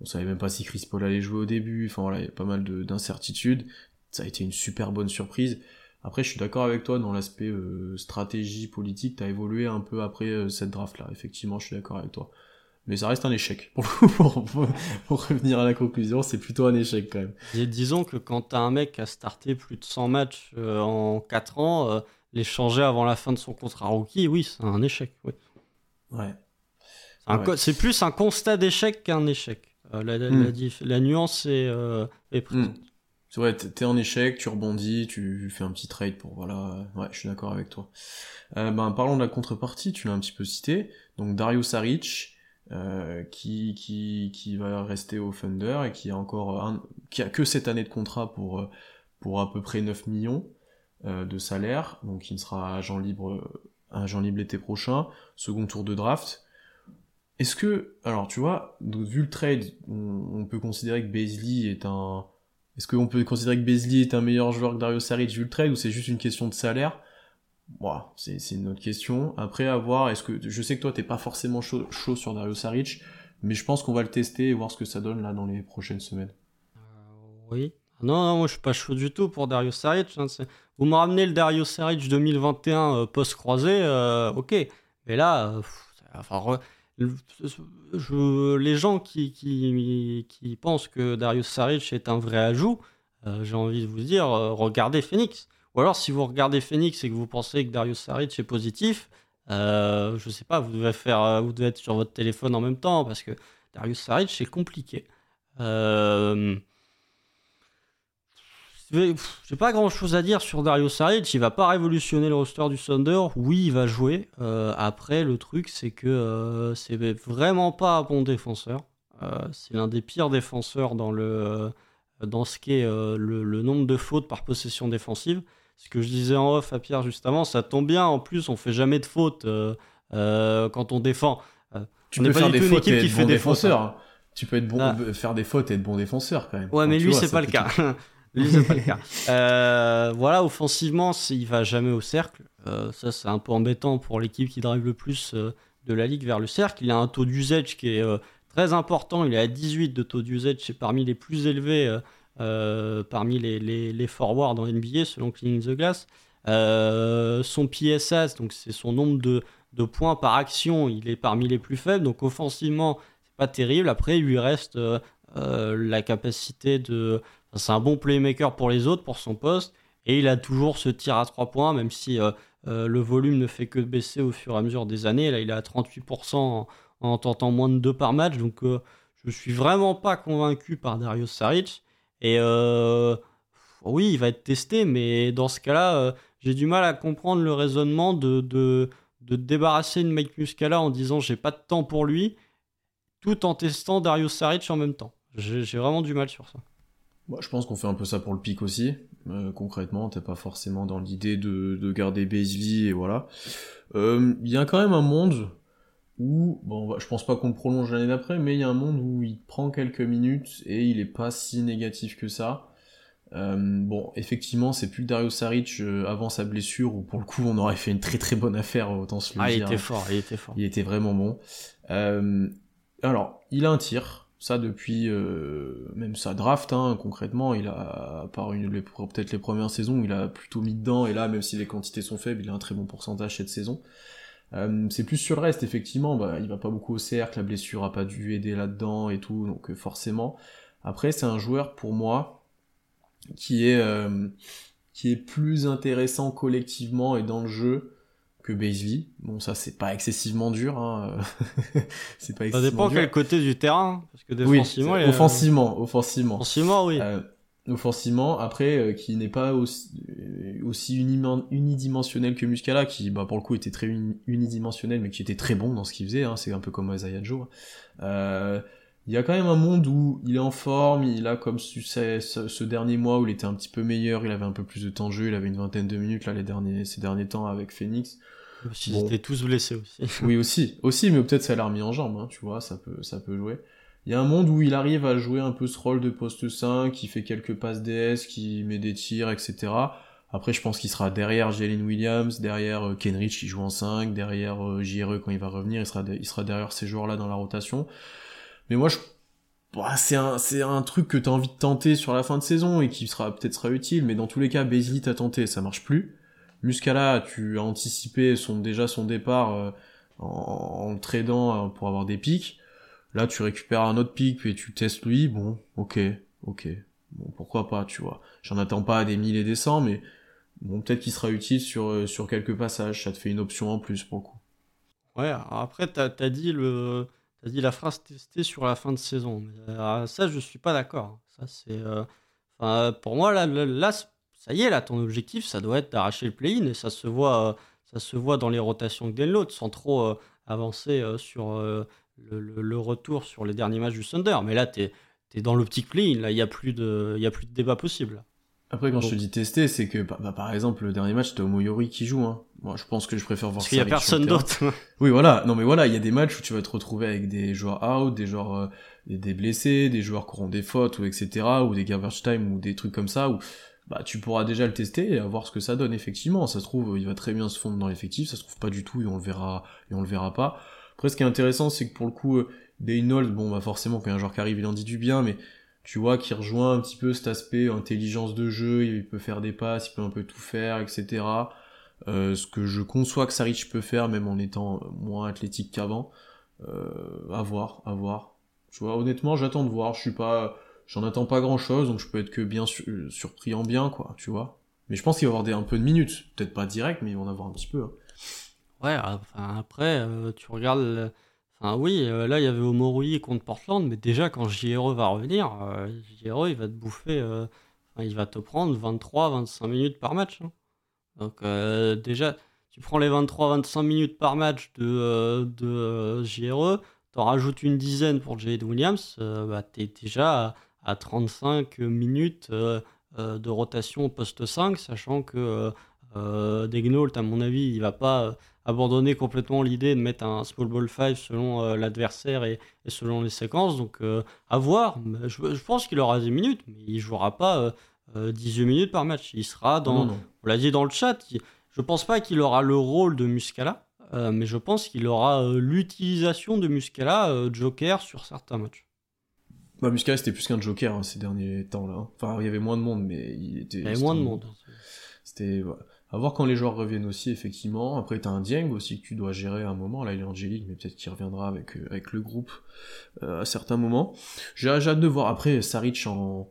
On savait même pas si Chris Paul allait jouer au début. Enfin voilà, il y a pas mal d'incertitudes. Ça a été une super bonne surprise. Après, je suis d'accord avec toi dans l'aspect euh, stratégie politique, t'as évolué un peu après euh, cette draft-là. Effectivement, je suis d'accord avec toi. Mais ça reste un échec. *laughs* Pour, pour, revenir à la conclusion, c'est plutôt un échec quand même. Disons que quand t'as un mec qui a starté plus de 100 matchs euh, en 4 ans, les changer avant la fin de son contrat rookie, oui, c'est un échec. Oui. Ouais. C'est plus un constat d'échec qu'un échec. La, hmm. la, nuance est, est présente. Hmm. C'est vrai, t'es en échec, tu rebondis, tu fais un petit trade pour voilà. Ouais, je suis d'accord avec toi. Euh, ben parlons de la contrepartie, tu l'as un petit peu cité. Donc Dario Saric, euh, qui, qui, qui va rester au Thunder et qui a encore un, qui a que cette année de contrat pour, euh, pour à peu près 9 millions euh, de salaire, donc il sera agent libre, agent libre l'été prochain, second tour de draft. Est-ce que, alors tu vois, vu le trade, on, peut considérer que Beasley est un, est-ce qu'on peut considérer que Beasley est un meilleur joueur que Dario Saric vu le trade ou c'est juste une question de salaire? Bon, c'est une autre question. Après, à voir, est-ce que je sais que toi t'es pas forcément chaud, sur Dario Saric, mais je pense qu'on va le tester et voir ce que ça donne là dans les prochaines semaines. Euh, oui. Non, moi je suis pas chaud du tout pour Dario Saric. Hein, vous me ramenez le Dario Saric 2021 euh, post-croisé, euh, ok. Mais là, je, les gens qui, pensent que Darius Saric est un vrai ajout, euh, j'ai envie de vous dire, euh, regardez Phoenix. Ou alors, si vous regardez Phoenix et que vous pensez que Darius Saric est positif, euh, je sais pas, vous devez, faire, vous devez être sur votre téléphone en même temps parce que Darius Saric, c'est compliqué. Euh, j'ai pas grand chose à dire sur Dario Saric. Il va pas révolutionner le roster du Thunder. Oui, il va jouer. Euh, après, le truc, c'est que euh, c'est vraiment pas un bon défenseur. Euh, c'est l'un des pires défenseurs dans, le, dans ce qui est le, nombre de fautes par possession défensive. Ce que je disais en off à Pierre justement, ça tombe bien. En plus, on fait jamais de fautes quand on défend. tu peux faire des fautes et être bon défenseur. Hein. Tu peux être bon, ah. faire des fautes et être bon défenseur quand même. Ouais, mais lui, c'est pas le cas. *laughs* pas le *laughs* cas. Euh, voilà, offensivement, il va jamais au cercle. Euh, ça, c'est un peu embêtant pour l'équipe qui drive le plus euh, de la ligue vers le cercle. Il a un taux d'usage qui est très important. Il est à 18 de taux d'usage. C'est parmi les plus élevés parmi les, les, les, forwards dans NBA, selon Cleaning the Glass. son PSS, donc c'est son nombre de, de, points par action, il est parmi les plus faibles. Donc offensivement, c'est pas terrible. Après, il lui reste la capacité de c'est un bon playmaker pour les autres, pour son poste. Et il a toujours ce tir à 3 points, même si euh, euh, le volume ne fait que baisser au fur et à mesure des années. Là, il est à 38% en, tentant moins de 2 par match. Donc, euh, je suis vraiment pas convaincu par Darius Saric. Et oui, il va être testé, mais dans ce cas-là, j'ai du mal à comprendre le raisonnement de, de, débarrasser de Mike Muscala en disant j'ai pas de temps pour lui, tout en testant Darius Saric en même temps. J'ai vraiment du mal sur ça je pense qu'on fait un peu ça pour le pic aussi. Euh, concrètement, t'es pas forcément dans l'idée de, de garder Beasley et voilà. Euh, il y a quand même un monde où, bon, je pense pas qu'on le prolonge l'année d'après, mais il y a un monde où il prend quelques minutes et il est pas si négatif que ça. Euh, bon, effectivement, c'est plus Dario Saric euh, avant sa blessure où pour le coup on aurait fait une très très bonne affaire, autant se le ah, dire. il était fort, il était fort. Il était vraiment bon. Euh, alors, il a un tir, ça depuis euh, même sa draft, hein, concrètement, il a, à part une, peut-être les premières saisons, il a plutôt mis dedans, et là, même si les quantités sont faibles, il a un très bon pourcentage cette saison. Euh, c'est plus sur le reste, effectivement, bah, il va pas beaucoup au cercle, la blessure a pas dû aider là-dedans et tout, donc forcément. Après, c'est un joueur pour moi qui est, euh, qui est plus intéressant collectivement et dans le jeu que Basley. Bon, ça, c'est pas excessivement dur. Hein. *laughs* c'est pas Ça dépend quel côté du terrain. Parce que défensivement, oui, offensivement, offensivement. Offensivement, oui. Euh, offensivement, après, euh, qui n'est pas aussi, aussi unidimensionnel que Muscala, qui, bah, pour le coup, était très unidimensionnel, mais qui était très bon dans ce qu'il faisait. Hein. C'est un peu comme Isaiah Joe. Euh, il y a quand même un monde où il est en forme, il a comme sais, ce, dernier mois où il était un petit peu meilleur, il avait un peu plus de temps de jeu, il avait une vingtaine de minutes là les derniers, ces derniers temps avec Phoenix. Ils étaient tous blessés aussi. *laughs* oui aussi, aussi, mais peut-être ça l'a remis en jambe, hein, tu vois, ça peut, ça peut jouer. Il y a un monde où il arrive à jouer un peu ce rôle de poste 5, qui fait quelques passes DS, qui met des tirs, etc. Après, je pense qu'il sera derrière Jalen Williams, derrière euh, Kenrich qui joue en 5, derrière euh, JRE quand il va revenir, il sera, il sera derrière ces joueurs-là dans la rotation. Mais moi, je... Bah, c'est un, c'est un truc que t'as envie de tenter sur la fin de saison et qui sera peut-être sera utile, mais dans tous les cas, Basley t'as tenté, ça marche plus. Muscala, tu as anticipé son, déjà son départ euh, en, le tradant euh, pour avoir des pics. Là, tu récupères un autre pic, puis tu testes lui. Bon, ok, ok. Bon, pourquoi pas, tu vois. J'en attends pas à des milliers et des cents, mais bon, peut-être qu'il sera utile sur, euh, sur quelques passages. Ça te fait une option en plus pour le coup. Ouais, après, t'as as dit la phrase testée sur la fin de saison. Ça, je suis pas d'accord. C'est. Pour moi, là, là, ça y est, là, ton objectif, ça doit être d'arracher le play-in et ça se voit, euh, ça se voit dans les rotations que l'autre, sans trop avancer sur le, retour sur les derniers matchs du Thunder. Mais là, tu es, es, dans l'optique play-in. Là, il n'y a, plus de, y a plus de débat possible. Après, quand je te dis tester, c'est que, bah, bah, par exemple, le dernier match, c'était Omoyori qui joue. Hein. Moi, je pense que je préfère voir Parce qu'il y a personne d'autre. oui, voilà. Non, mais voilà, il y a des matchs où tu vas te retrouver avec des joueurs out, des joueurs euh, des, blessés, des joueurs qui auront des fautes, ou etc., ou des garbage time, ou des trucs comme ça, où bah, tu pourras déjà le tester et voir ce que ça donne, effectivement. Ça se trouve, il va très bien se fondre dans l'effectif, ça se trouve pas du tout, et on le verra, et on le verra pas. Après, ce qui est intéressant, c'est que pour le coup, euh, Daynold, bon, bah, forcément, quand un joueur qui arrive, il en dit du bien, mais tu vois, qui rejoint un petit peu cet aspect intelligence de jeu, il peut faire des passes, il peut un peu tout faire, etc. Euh, ce que je conçois que Saric peut faire, même en étant moins athlétique qu'avant. Euh, à voir, à voir. Tu vois, honnêtement, j'attends de voir. Je suis pas, j'en attends pas grand chose, donc je peux être que bien surpris en bien, quoi, tu vois. Mais je pense qu'il va y avoir des, un peu de minutes. Peut-être pas direct, mais il va en avoir un petit peu. Hein. Ouais, enfin, après, euh, tu regardes Enfin, oui, euh, là, il y avait Omorui contre Portland, mais déjà, quand JRE va revenir, euh, JRE, il va te bouffer, euh, il va te prendre 23-25 minutes par match. Hein. Donc, déjà, tu prends les 23-25 minutes par match de, de JRE, t'en rajoutes une dizaine pour Jade Williams, bah, t'es déjà à, 35 minutes de rotation au poste 5, sachant que euh, Degnault, à mon avis, il va pas abandonner complètement l'idée de mettre un small ball 5 selon euh, l'adversaire et, selon les séquences. Donc euh, à voir. Je, pense qu'il aura des minutes, mais il jouera pas 18 euh, minutes par match. Il sera dans. On l'a dit dans le chat. je pense pas qu'il aura le rôle de Muscala, mais je pense qu'il aura l'utilisation de Muscala Joker sur certains matchs. Bah, Muscala c'était plus qu'un Joker hein, ces derniers temps là. Hein. Enfin il y avait moins de monde, mais il était. Il y avait moins de monde. C'était à voir quand les joueurs reviennent aussi, effectivement. Après, t'as un Dieng aussi que tu dois gérer à un moment. Là, il est Angélique, mais peut-être qu'il reviendra avec, euh, avec le groupe euh, à certains moments. J'ai hâte de voir. Après, Saric en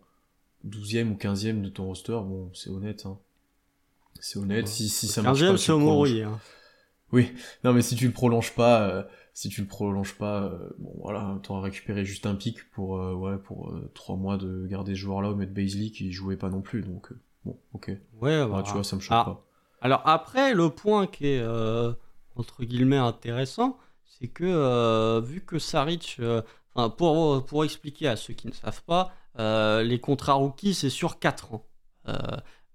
12e ou 15e de ton roster, bon, c'est honnête. Hein. C'est honnête. Si, si ça marche pas, c'est au hein. Oui, non, mais si tu le prolonges pas, euh, si tu le prolonges pas, bon voilà, t'auras récupéré juste un pic pour, ouais, pour 3 mois de garder ce joueur-là ou mettre Baisley qui jouait pas non plus, donc bon, ok. Ouais, bah, tu vois, ça me choque ah, pas. Alors après, le point qui est euh, entre guillemets intéressant, c'est que euh, vu que Saric, euh, pour, pour expliquer à ceux qui ne savent pas, les contrats rookies c'est sur 4 ans.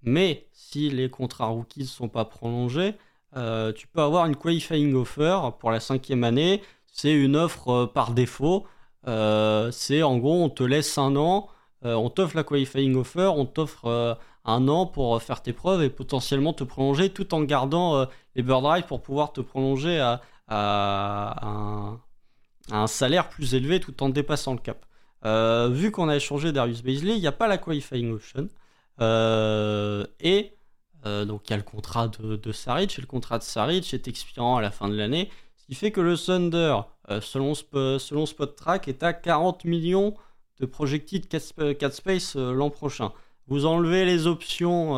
mais si les contrats rookies ne sont pas prolongés, tu peux avoir une qualifying offer pour la cinquième année c'est une offre par défaut. c'est en gros, on te laisse un an, on t'offre la qualifying offer, on t'offre un an pour faire tes preuves et potentiellement te prolonger tout en gardant les bird rights pour pouvoir te prolonger à, un, salaire plus élevé tout en dépassant le cap. vu qu'on a échangé Darius Baisley, il n'y a pas la qualifying option. et euh, donc il y a le contrat de, de, Saric, et le contrat de Saric est expirant à la fin de l'année, ce qui fait que le Thunder, euh, selon, selon Spot Track, est à 40 millions de projected cat space euh, l'an prochain. Vous enlevez les options,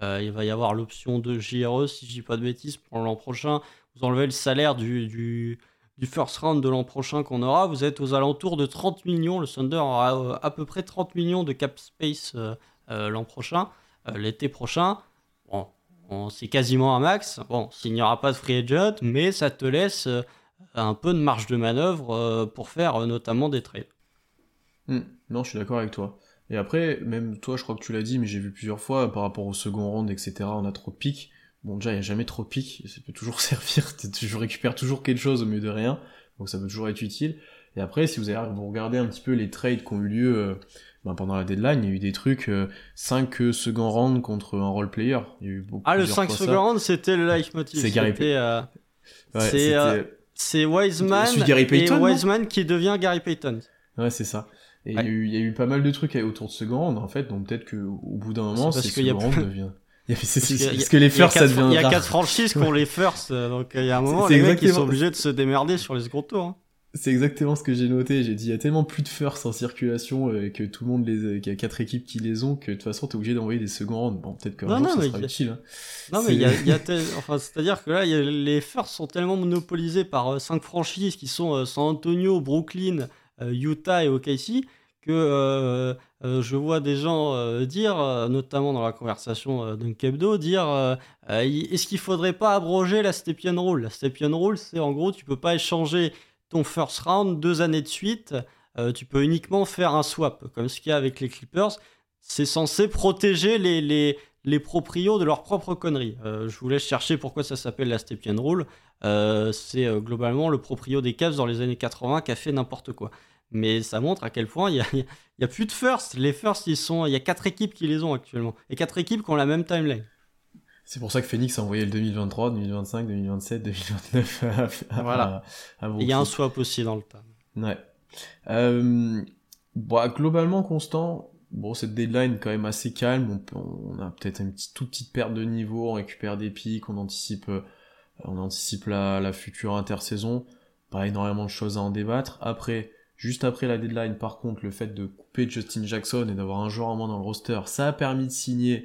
il va y avoir l'option de JRE si je dis pas de bêtises pour l'an prochain, vous enlevez le salaire du, du, du first round de l'an prochain qu'on aura, vous êtes aux alentours de 30 millions, le Thunder aura à peu près 30 millions de cap space l'an prochain, l'été prochain. C'est quasiment un max. Bon, s'il n'y aura pas de free agent, mais ça te laisse euh, un peu de marge de manœuvre euh, pour faire euh, notamment des trades. Hmm. non, je suis d'accord avec toi. Et après, même toi, je crois que tu l'as dit, mais j'ai vu plusieurs fois par rapport au second round, etc. On a trop de pics. Bon, déjà, il n'y a jamais trop de pics, ça peut toujours *laughs* servir. Je récupère toujours quelque chose au mieux de rien, donc ça peut toujours être utile. Et après, si vous, avez, vous regardez un petit peu les trades qui ont eu lieu ben, pendant la deadline, il y a eu des trucs, 5 euh, second round contre un role player. Il y a eu beaucoup, ah, le 5 second round, c'était le leitmotiv. C'est Gary Payton. Euh, c'est Wiseman et Wiseman qui devient Gary Payton. Ouais, c'est ça. Et il, y a eu, il y, a eu pas mal de trucs autour de second round, en fait, donc peut-être qu'au bout d'un moment, c'est second round devient... Parce que les firsts, ça devient Il y a 4 franchises qui ont les firsts, euh, donc il y a un moment, les mecs, ils sont obligés de se démerder sur les second tours. Hein. C'est exactement ce que j'ai noté. J'ai dit, il y a tellement plus de firsts en circulation euh, que tout le monde les, qu'il y a quatre équipes qui les ont que de toute façon t'es obligé d'envoyer des secondes. Bon, peut-être que non, ça sera utile. Hein. Non, mais il y a, y a enfin, c'est-à-dire que là, y a, les firsts sont tellement monopolisés par euh, cinq franchises qui sont euh, San Antonio, Brooklyn, Utah et OKC que je vois des gens dire, notamment dans la conversation d'un Kebdo, dire est-ce qu'il faudrait pas abroger la Stepien Rule? La Stepien Rule, c'est en gros, tu peux pas échanger ton first round deux années de suite, euh, tu peux uniquement faire un swap, comme ce qu'il y a avec les Clippers. C'est censé protéger les, les, les proprios de leurs propres conneries. Euh, je vous laisse chercher pourquoi ça s'appelle la Stepien Rule. Euh, c'est globalement le proprio des Cavs dans les années 80 qui a fait n'importe quoi. Mais ça montre à quel point il n'y a, a, plus de first. Les first, ils sont, il y a quatre équipes qui les ont actuellement. Et quatre équipes qui ont la même timeline. C'est pour ça que Phoenix a envoyé le 2023, 2025, 2027, 2029 voilà. Il y a un swap aussi dans le temps. Ouais. Euh, bon, globalement constant, bon, cette deadline quand même assez calme. On, a peut-être une petite, toute petite perte de niveau, on récupère des pics, on anticipe, euh, on anticipe la, la future intersaison. Pas énormément de choses à en débattre. Après, juste après la deadline, par contre, le fait de couper Justin Jackson et d'avoir un joueur en moins dans le roster, ça a permis de signer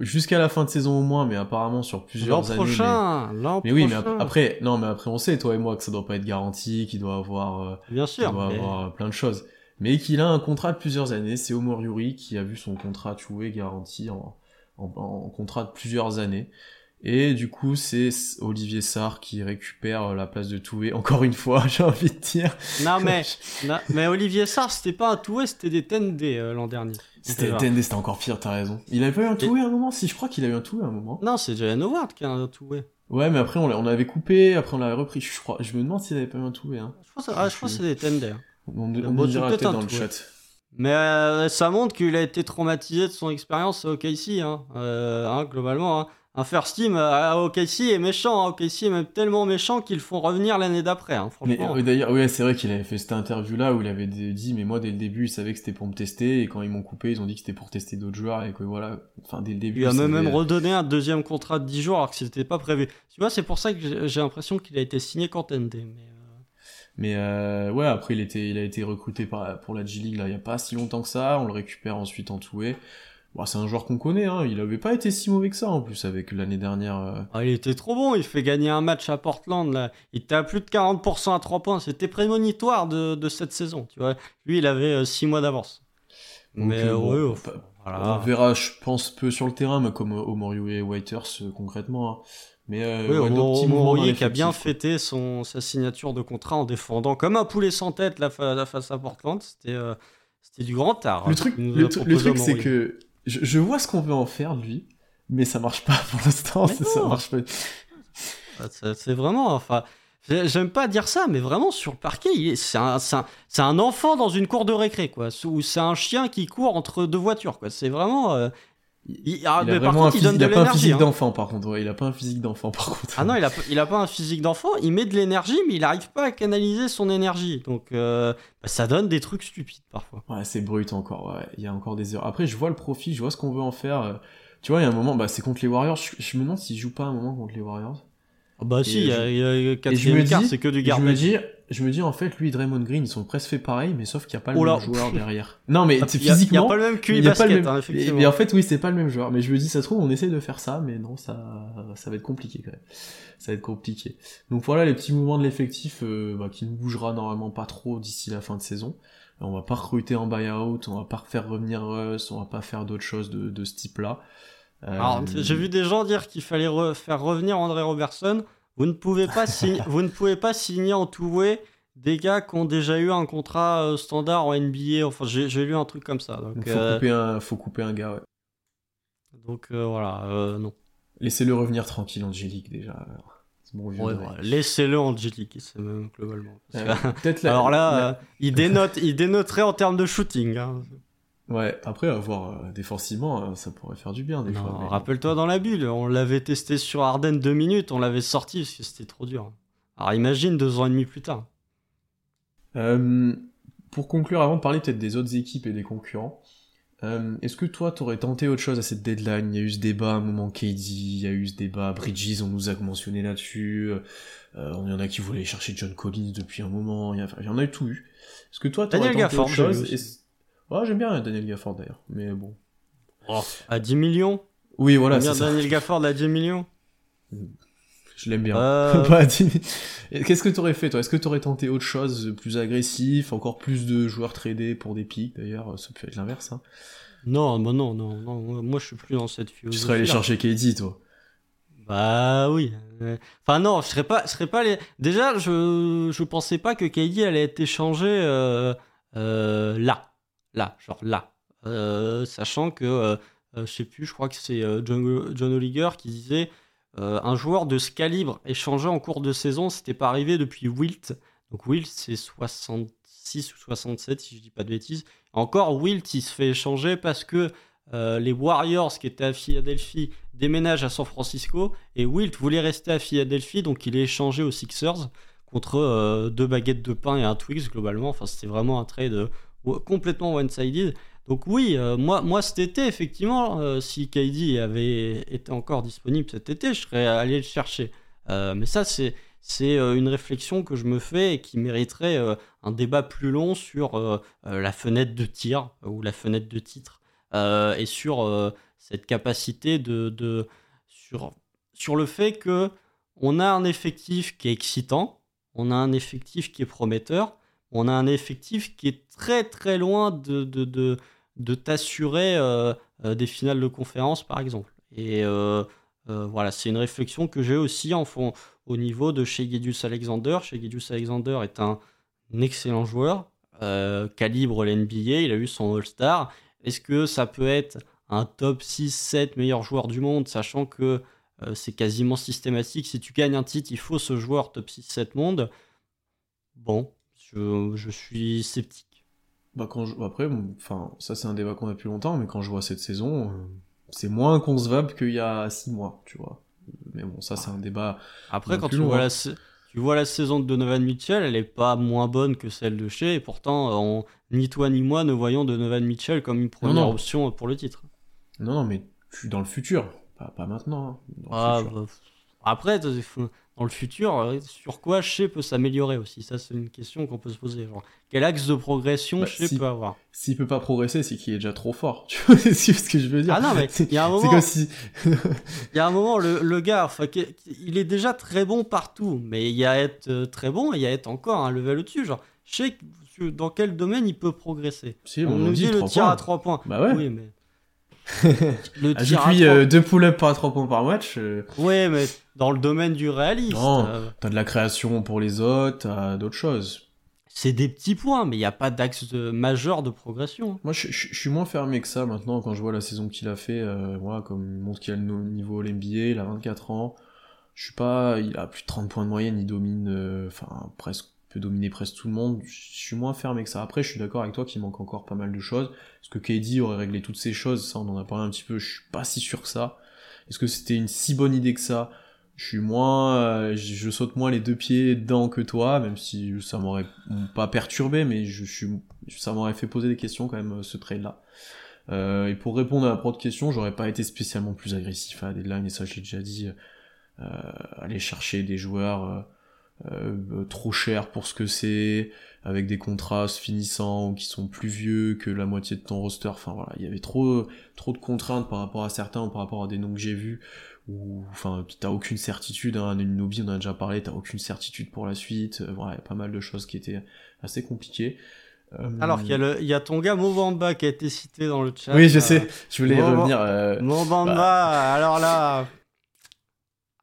jusqu'à la fin de saison au moins, mais apparemment sur plusieurs années. Prochain, mais... mais oui, mais après, non, mais après on sait, toi et moi, que ça doit pas être garanti, qu'il doit avoir, euh, bien sûr, doit avoir euh, plein de choses, mais qu'il a un contrat de plusieurs années. C'est Omar Yuri qui a vu son contrat joué garanti en, en, en, contrat de plusieurs années. Et du coup, c'est Olivier Sarr qui récupère euh, la place de Toué, *laughs* encore une fois, j'ai envie de dire. Non, mais, *laughs* mais Olivier Sarr, c'était pas un Toué, c'était des TND l'an dernier. C'était TND, c'était encore pire, t'as raison. Il avait pas eu un Toué à un moment? Si, je crois qu'il a eu un Toué à un moment. Non, c'est Jalen Howard qui a un Toué. Ouais, mais après, on, on avait coupé, après on l'avait repris, je crois. Je me demande s'il avait pas eu un Toué. Hein. Je pense, ah, je pense que c'est des TND. On, on, on dira peut-être dans le chat. Mais euh, ça montre qu'il a été traumatisé de son expérience au KC, hein, euh, hein, globalement. Hein un first team à OKC est méchant. Hein. OKC est même tellement méchant qu'ils font revenir l'année d'après. Hein. Mais d'ailleurs, ouais, c'est vrai qu'il avait fait cette interview là où il avait dit, mais moi dès le début, il savait que c'était pour me tester et quand ils m'ont coupé, ils ont dit que c'était pour tester d'autres joueurs et que voilà. Enfin, dès le début. Il a même, redonné un deuxième contrat de 10 jours alors que c'était pas prévu. Tu vois, c'est pour ça que j'ai l'impression qu'il a été signé quand Mais, euh, mais euh, ouais, après il était, il a été recruté par, pour la G League là, il y a pas si longtemps que ça. On le récupère ensuite en toué. Bon, c'est un joueur qu'on connaît, hein. il avait pas été si mauvais que ça en plus avec l'année dernière. Euh. Ah, il était trop bon, il fait gagner un match à Portland là. Il était à plus de 40% à 3 points, c'était prémonitoire de, de, cette saison, tu vois. Lui, il avait 6 euh, mois d'avance. Mais euh, ouais, voilà. on verra, je pense, peu sur le terrain, mais comme Omorio et Waiters concrètement. Hein. Mais euh, qui a bien fêté son, sa signature de contrat en défendant comme un poulet sans tête la, face à Portland. C'était c'était du grand art. Le truc, le truc c'est que je, vois ce qu'on veut en faire lui, mais ça marche pas pour l'instant. *laughs* Ça marche pas. C'est vraiment, enfin, J'aime pas dire ça, mais vraiment sur le parquet, c'est un, un, un, enfant dans une cour de récré, quoi. Ou c'est un chien qui court entre deux voitures, quoi. C'est vraiment. Euh, il, ah, a vraiment un, il pas un physique hein. d'enfant, par contre. il a pas un physique d'enfant, par contre. Ah non, il a, *laughs* il a pas un physique d'enfant. Il met de l'énergie, mais il arrive pas à canaliser son énergie. Donc, euh, bah, ça donne des trucs stupides parfois. Ouais, c'est brut encore. Ouais. Il y a encore des erreurs. Après, je vois le profit, je vois ce qu'on veut en faire. Euh. Tu vois, il y a un moment, bah, c'est contre les Warriors. Je, me demande s'il joue pas un moment contre les Warriors. Ah bah si, il y, a, quatrième quart, c'est que du gardage. Je me dis, je me dis en fait, lui et Draymond Green, ils sont presque fait pareil, mais sauf qu'il n'y a pas le oh même joueur derrière. *laughs* Non, mais physiquement. Il n'y a pas le même QI basket, hein, effectivement. Mais en fait, oui, c'est pas le même joueur. Mais je me dis, ça se trouve, on essaie de faire ça, mais non, ça, ça va être compliqué quand même. Ça va être compliqué. Donc voilà les petits mouvements de l'effectif euh, bah, qui ne bougera normalement pas trop d'ici la fin de saison. On va pas recruter en buyout, on va pas faire revenir Russ, on va pas faire d'autres choses de, de ce type-là. Alors, euh, j'ai vu des gens dire qu'il fallait faire revenir André Robertson. Vous ne pouvez pas, *laughs* vous ne pouvez pas signer en two-way des gars qui ont déjà eu un contrat euh, standard en NBA. Enfin, j'ai lu un truc comme ça. Donc, faut, euh, couper un, faut couper un gars, ouais. Donc euh, voilà, non. Laissez-le revenir tranquille, Angélique, déjà. Bon ouais, Laissez-le Angélique, c'est même globalement. *laughs* Alors là, il, dénote, il dénoterait en termes de shooting. Hein. Ouais, après, avoir défensivement, ça pourrait faire du bien des fois. Rappelle-toi dans la bulle, on l'avait testé sur Arden deux minutes, on l'avait sorti parce que c'était trop dur. Alors imagine deux ans et demi plus tard. Euh, pour conclure, avant de parler peut-être des autres équipes et des concurrents, euh, est-ce que toi, t'aurais tenté autre chose à cette deadline? Il y a eu ce débat à un moment KD, il y a eu ce débat Bridges, on nous a mentionné là-dessus. Euh, on y en a qui voulaient chercher John Collins depuis un moment. Il y, en a eu tout eu. Est-ce que toi, t'aurais tenté autre chose? Oh, J'aime bien Daniel Gafford d'ailleurs, mais bon. Oh, à 10 millions Oui, voilà. c'est Daniel Gafford à 10 millions je l'aime bien. Euh... *laughs* Qu'est-ce que t'aurais fait, toi? Est-ce que t'aurais tenté autre chose, plus agressif, encore plus de joueurs tradés pour des pics D'ailleurs, ça peut être l'inverse. Hein. Non, bah non, non, non, moi je suis plus dans cette philosophie. Tu serais allé chercher KD, toi Bah oui. Enfin non, je serais pas, je serais pas allé... Déjà, je, je pensais pas que KD allait être échangé euh, euh, là, là, genre là, euh, sachant que je sais plus, je crois que c'est John, John qui disait euh, un joueur de ce calibre échangé en cours de saison, c'était pas arrivé depuis Wilt. Donc Wilt, c'est 66 ou 67, si je dis pas de bêtises. Encore, Wilt, il se fait échanger parce que euh, les Warriors, qui étaient à Philadelphie, déménagent à San Francisco. Et Wilt voulait rester à Philadelphie, donc il est échangé aux Sixers contre euh, deux baguettes de pain et un Twix, globalement. Enfin, c'était vraiment un trade complètement one-sided. Donc oui, euh, moi, moi cet été, effectivement, euh, si KD avait été encore disponible cet été, je serais allé le chercher. Euh, mais ça, c'est une réflexion que je me fais et qui mériterait un débat plus long sur la fenêtre de tir ou la fenêtre de titre et sur cette capacité de, de, sur sur le fait que on a un effectif qui est excitant, on a un effectif qui est prometteur, on a un effectif qui est très très loin de, de de t'assurer euh, euh, des finales de conférence, par exemple. Et euh, voilà, c'est une réflexion que j'ai aussi en fond, au niveau de chez Gedius Alexander. Chez Gedius Alexander est un, excellent joueur, calibre l'NBA, il a eu son All-Star. Est-ce que ça peut être un top 6-7 meilleur joueur du monde, sachant que c'est quasiment systématique? Si tu gagnes un titre, il faut ce joueur top 6-7 monde. Bon, je, je, suis sceptique. Bah quand Après, enfin, ça c'est un débat qu'on a depuis longtemps, mais quand je vois cette saison, euh, c'est moins concevable qu'il y a six mois, tu vois. Mais bon, ça c'est un débat. Après, quand tu vois, la, tu vois la saison de Donovan Mitchell, elle est pas moins bonne que celle de Shea, et pourtant, ni toi ni moi ne voyons Donovan Mitchell comme une première option pour le titre. Non, non, mais dans le futur, pas, maintenant. Hein, ah, bah, après, dans le futur, euh, sur quoi Shea peut s'améliorer aussi? Ça, c'est une question qu'on peut se poser. quel axe de progression bah, peut avoir? S'il peut pas progresser, c'est qu'il est déjà trop fort. *laughs* Tu vois, c'est ce que je veux dire. Ah non, mais il y a un moment. Comme si... *laughs* il y a un moment, le, le gars, il est déjà très bon partout, mais il y a être euh, très bon et il y a être encore un level au-dessus. Genre, Shea, dans quel domaine il peut progresser On, on nous dit, le tir à 3 points. Bah ouais. Oui, mais le ah, Depuis euh, deux pull-ups par 3 points par match. Euh... Ouais, mais dans le domaine du réalisme. Non, euh, t'as de la création pour les autres, t'as d'autres choses. C'est des petits points, mais il n'y a pas d'axe majeur de progression. Moi, je, suis moins fermé que ça maintenant quand je vois la saison qu'il a fait. Euh, moi, comme il montre qu'il a le niveau l'NBA, il a 24 ans. je suis pas, il a plus de 30 points de moyenne, il domine, euh, enfin presque peut dominer presque tout le monde. Je suis moins fermé que ça. Après, je suis d'accord avec toi qu'il manque encore pas mal de choses. Est-ce que KD aurait réglé toutes ces choses? Ça, on en a parlé un petit peu. Je suis pas si sûr que ça. Est-ce que c'était une si bonne idée que ça? Je suis moins, euh, je saute moins les deux pieds dedans que toi, même si ça m'aurait pas perturbé, mais je, suis, ça m'aurait fait poser des questions quand même ce trade là. Euh, et pour répondre à la propre question, j'aurais pas été spécialement plus agressif à deadline, et ça je l'ai déjà dit, euh, aller chercher des joueurs euh, euh, trop chers pour ce que c'est, avec des contrats finissants ou qui sont plus vieux que la moitié de ton roster. Enfin voilà, il y avait trop trop de contraintes par rapport à certains ou par rapport à des noms que j'ai vus. Ou enfin, t'as aucune certitude. Hein, Nubi, on en a déjà parlé. T'as aucune certitude pour la suite. voilà, il y a pas mal de choses qui étaient assez compliquées. Alors qu'il y, y a ton gars Movamba qui a été cité dans le chat. Oui, je sais. Je voulais revenir. Euh... Bah... alors là.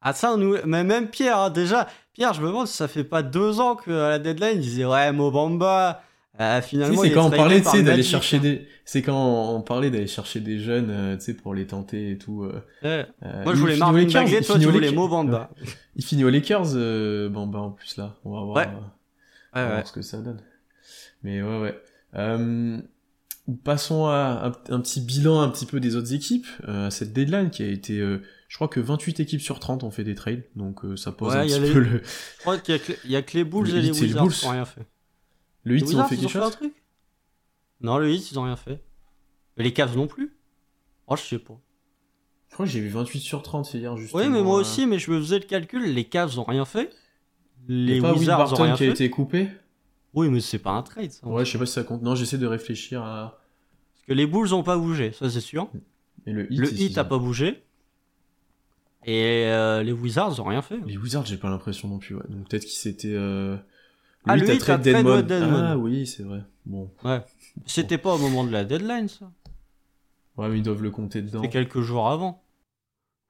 Ah ça, nous... mais même Pierre, hein, déjà, Pierre, je me demande si ça fait pas deux ans qu'à la deadline, il disait ouais, Mobamba. Euh, finalement, c'est quand on parlait, d'aller chercher des, c'est quand on parlait d'aller chercher des jeunes, euh, tu sais, pour les tenter et tout. Euh, Moi, je voulais Marvin Bagley, toi, tu voulais Mobamba. Il finit aux Lakers, Bamba en plus là. On va voir, ouais. on va voir ce que ça donne. Mais ouais, ouais. passons à un, un, petit bilan un petit peu des autres équipes. à cette deadline qui a été je crois que 28 équipes sur 30 ont fait des trades, donc euh, ça pose un petit peu le. Je crois qu'il y, a que les Bulls et les Wizards qui n'ont rien fait. Le Heat, ils ont fait quelque chose? Non, le Heat, ils ont rien fait. Et les Cavs non plus? Oh, je sais pas. Je crois que j'ai vu 28 sur 30 hier, justement. Oui, mais moi aussi, mais je me faisais le calcul, les Cavs ont rien fait. Les Wizards ont rien qui a été coupé? Oui, mais c'est pas un trade, ça. Ouais, je sais pas si ça compte. Non, j'essaie de réfléchir à... Parce que les Bulls ont pas bougé, ça c'est sûr. Et le Heat, le Heat a pas bougé. Et euh, les Wizards ont rien fait. Les Wizards, j'ai pas l'impression non plus. Ouais. Donc peut-être qu'ils s'étaient. Euh... Ah, lui, t'as trade Deadmon. Ah oui, c'est vrai. Bon. Ouais. C'était pas au moment de la deadline, ça. Ouais, mais ils doivent le compter dedans. C'est quelques jours avant.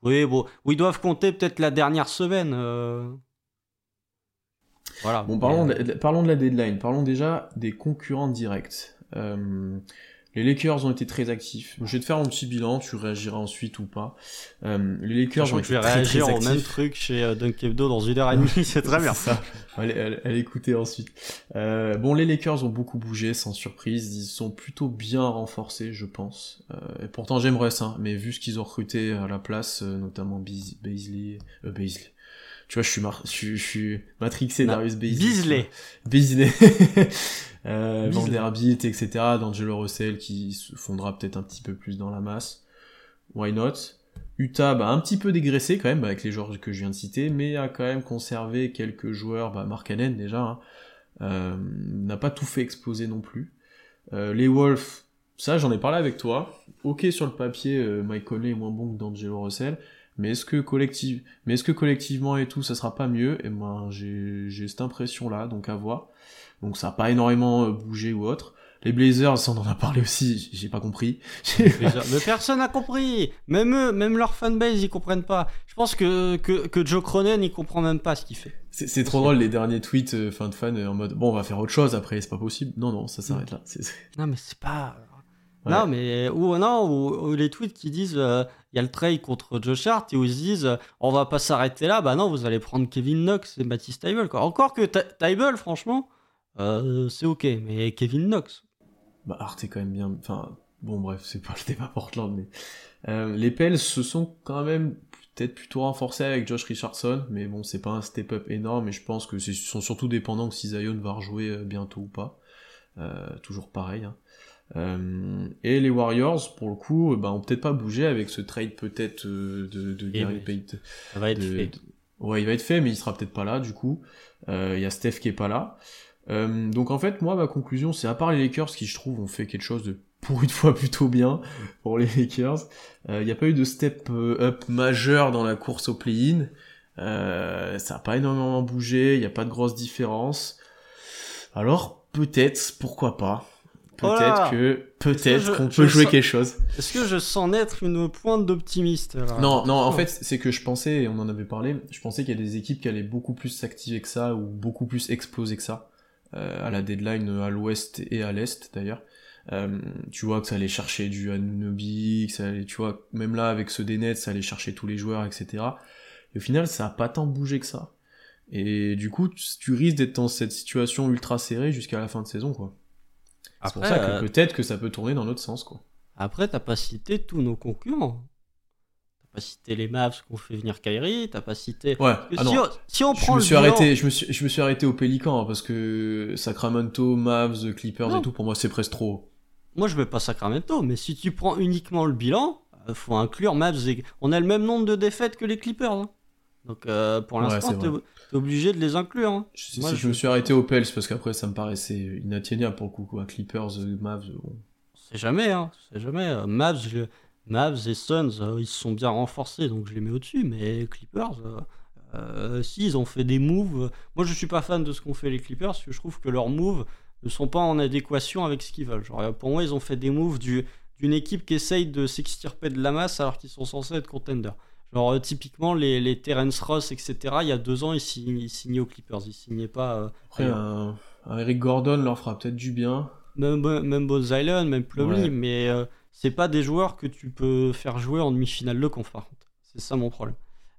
Oui, bon. Ou ils doivent compter peut-être la dernière semaine. Euh... Voilà. Bon, parlons, de, parlons de la deadline. Parlons déjà des concurrents directs. Euh, les Lakers ont été très actifs. Je vais te faire un petit bilan, tu réagiras ensuite ou pas. Euh, les Lakers ont été très, réagir très actifs. au même truc chez euh, dans une heure et demie, *laughs* c'est très bien. ça. Allez, allez, écouter ensuite. Euh, bon, les Lakers ont beaucoup bougé, sans surprise. Ils sont plutôt bien renforcés, je pense. Euh, et pourtant, j'aimerais ça, mais vu ce qu'ils ont recruté à la place, euh, notamment Beasley, euh, Beasley. Tu vois, je suis, mar... je, suis, je suis matrixé Darius Beasley. Beasley. *laughs* euh, Vanderbilt, etc. D'Angelo Russell qui se fondra peut-être un petit peu plus dans la masse. Why not? Utah, bah, un petit peu dégraissé quand même, bah, avec les joueurs que je viens de citer, mais a quand même conservé quelques joueurs, bah, Mark Allen déjà, hein, euh, n'a pas tout fait exploser non plus. Euh, les Wolves, ça j'en ai parlé avec toi, ok sur le papier, euh, Mike Conley est moins bon que d'Angelo Russell, mais est-ce que collective, mais est-ce que collectivement et tout, ça sera pas mieux? Et moi, j'ai, j'ai cette impression là, donc à voir. Donc ça a pas énormément euh, bougé ou autre. Les Blazers, on en a parlé aussi, j'ai pas compris. Mais personne n'a compris. Même eux, même leur fanbase, ils comprennent pas. Je pense que, que, que Joe Cronin, il comprend même pas ce qu'il fait. C'est trop drôle les derniers tweets euh, fin de fans euh, en mode bon, on va faire autre chose après, c'est pas possible. Non, non, ça s'arrête là. Non, mais c'est pas. Non, mais ou non, ou, les tweets qui disent il y a le trade contre Josh Hart et où ils disent on va pas s'arrêter là. Bah non, vous allez prendre Kevin Knox et Matisse Tybel. Quoi. Encore que Tybel, franchement, euh, c'est ok, mais Kevin Knox. Bah, Art est quand même bien. Enfin, bon, bref, c'est pas le débat *laughs* Portland, mais. Euh, les Pels se sont quand même peut-être plutôt renforcés avec Josh Richardson, mais bon, c'est pas un step-up énorme, et je pense que c'est sont surtout dépendants que si Zion va rejouer euh, bientôt ou pas. Euh, toujours pareil. Hein. Euh, et les Warriors, pour le coup, bah, ont peut-être pas bougé avec ce trade peut-être de, de Gary Payton. Ça va être fait. Ouais, il va être fait, mais il sera peut-être pas là, du coup. Il y a Steph qui est pas là. Euh, donc en fait, moi, ma conclusion, c'est à part les Lakers qui, je trouve, ont fait quelque chose de pour une fois *laughs* plutôt bien pour les Lakers, il euh, n'y a pas eu de step euh, up majeur dans la course au play-in. Euh, ça n'a pas énormément bougé, il n'y a pas de grosse différence. Alors peut-être, pourquoi pas. Peut-être que peut-être qu'on peut jouer quelque chose. Est-ce que je sens naître une pointe d'optimiste Non, non, en fait, c'est que je pensais, on en avait parlé, je pensais qu'il y a des équipes qui allaient beaucoup plus s'activer que ça, ou beaucoup plus exploser que ça. Euh, à la deadline à l'ouest et à l'est d'ailleurs. Euh, tu vois que ça allait chercher du Anunobi, que ça allait, tu vois, même là avec ce des Nets, ça allait chercher tous les joueurs, etc. Et au final, ça a pas tant bougé que ça. Et du coup, tu risques d'être dans cette situation ultra serrée jusqu'à la fin de saison, quoi. C'est pour ça que euh, peut-être que ça peut tourner dans l'autre sens, quoi. Après, t'as pas cité tous nos concurrents. T'as pas cité les Mavs qu'on fait venir Kyrie, t'as pas cité. Ouais. Ah si, on, prend je me suis arrêté, je me suis, je me suis arrêté au Pélican hein, parce que Sacramento, Mavs, Clippers et tout, pour moi, c'est presque trop. Moi, je mets pas Sacramento, mais si tu prends uniquement le bilan, euh, faut inclure Mavs. Et... On a le même nombre de défaites que les Clippers. Hein. Donc, euh, pour l'instant, t'es obligé de les inclure. Hein. Je, Moi, je, me suis arrêté aux Pels parce qu'après, ça me paraissait inatteignable pour le coup. Quoi. Clippers, Mavs. C'est jamais, hein. C'est jamais. Euh, Mavs, Mavs et Suns, euh, ils se sont bien renforcés, donc je les mets au-dessus. Mais Clippers, euh, si, ils ont fait des moves. Moi, je suis pas fan de ce qu'ont fait les Clippers parce que je trouve que leurs moves ne sont pas en adéquation avec ce qu'ils veulent. Genre, pour moi, ils ont fait des moves du, d'une équipe qui essaye de s'extirper de la masse alors qu'ils sont censés être contenders. Genre, typiquement, les, les Terence Ross, etc., il y a deux ans, ils, signaient, aux Clippers. Ils signaient pas. Après, un, Eric Gordon leur fera peut-être du bien même, même Island, même Plumlee, mais euh, c'est pas des joueurs que tu peux faire jouer en demi-finale de conf. C'est ça mon problème.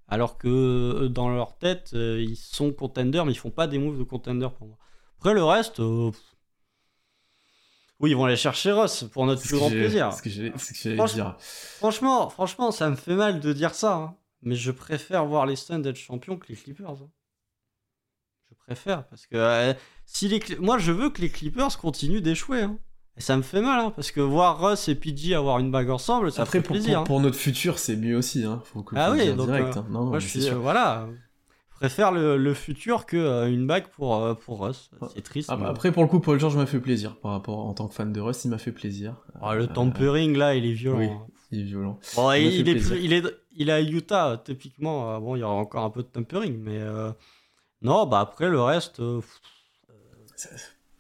Alors que euh, dans leur tête, euh, ils sont contenders, mais ils font pas des moves de contenders pour moi. Après, le reste, oui, ils vont aller chercher Ross pour notre plus grand plaisir. Ce que j'allais dire. Franchement, franchement, ça me fait mal de dire ça, hein. mais je préfère voir les Suns être champions que les Clippers. Hein. Je préfère parce que si les moi je veux que les Clippers continuent d'échouer. Hein. Et ça me fait mal, hein, parce que voir Russ et PG avoir une bague ensemble, ça fait plaisir. Pour, pour, notre futur, c'est mieux aussi. Hein. Faut que, ah oui, donc direct, euh, non, moi je suis, euh, voilà, préfère le, le futur que euh, une bague pour pour Russ. C'est triste. Ah, bah, après, pour le coup, Paul George m'a fait plaisir par rapport en tant que fan de Russ, il m'a fait plaisir. Ah, le tampering là, il est violent. Oui, il est violent. Bon, il, est il, est il est à Utah typiquement. bon, il y aura encore un peu de tampering, mais non, bah après le reste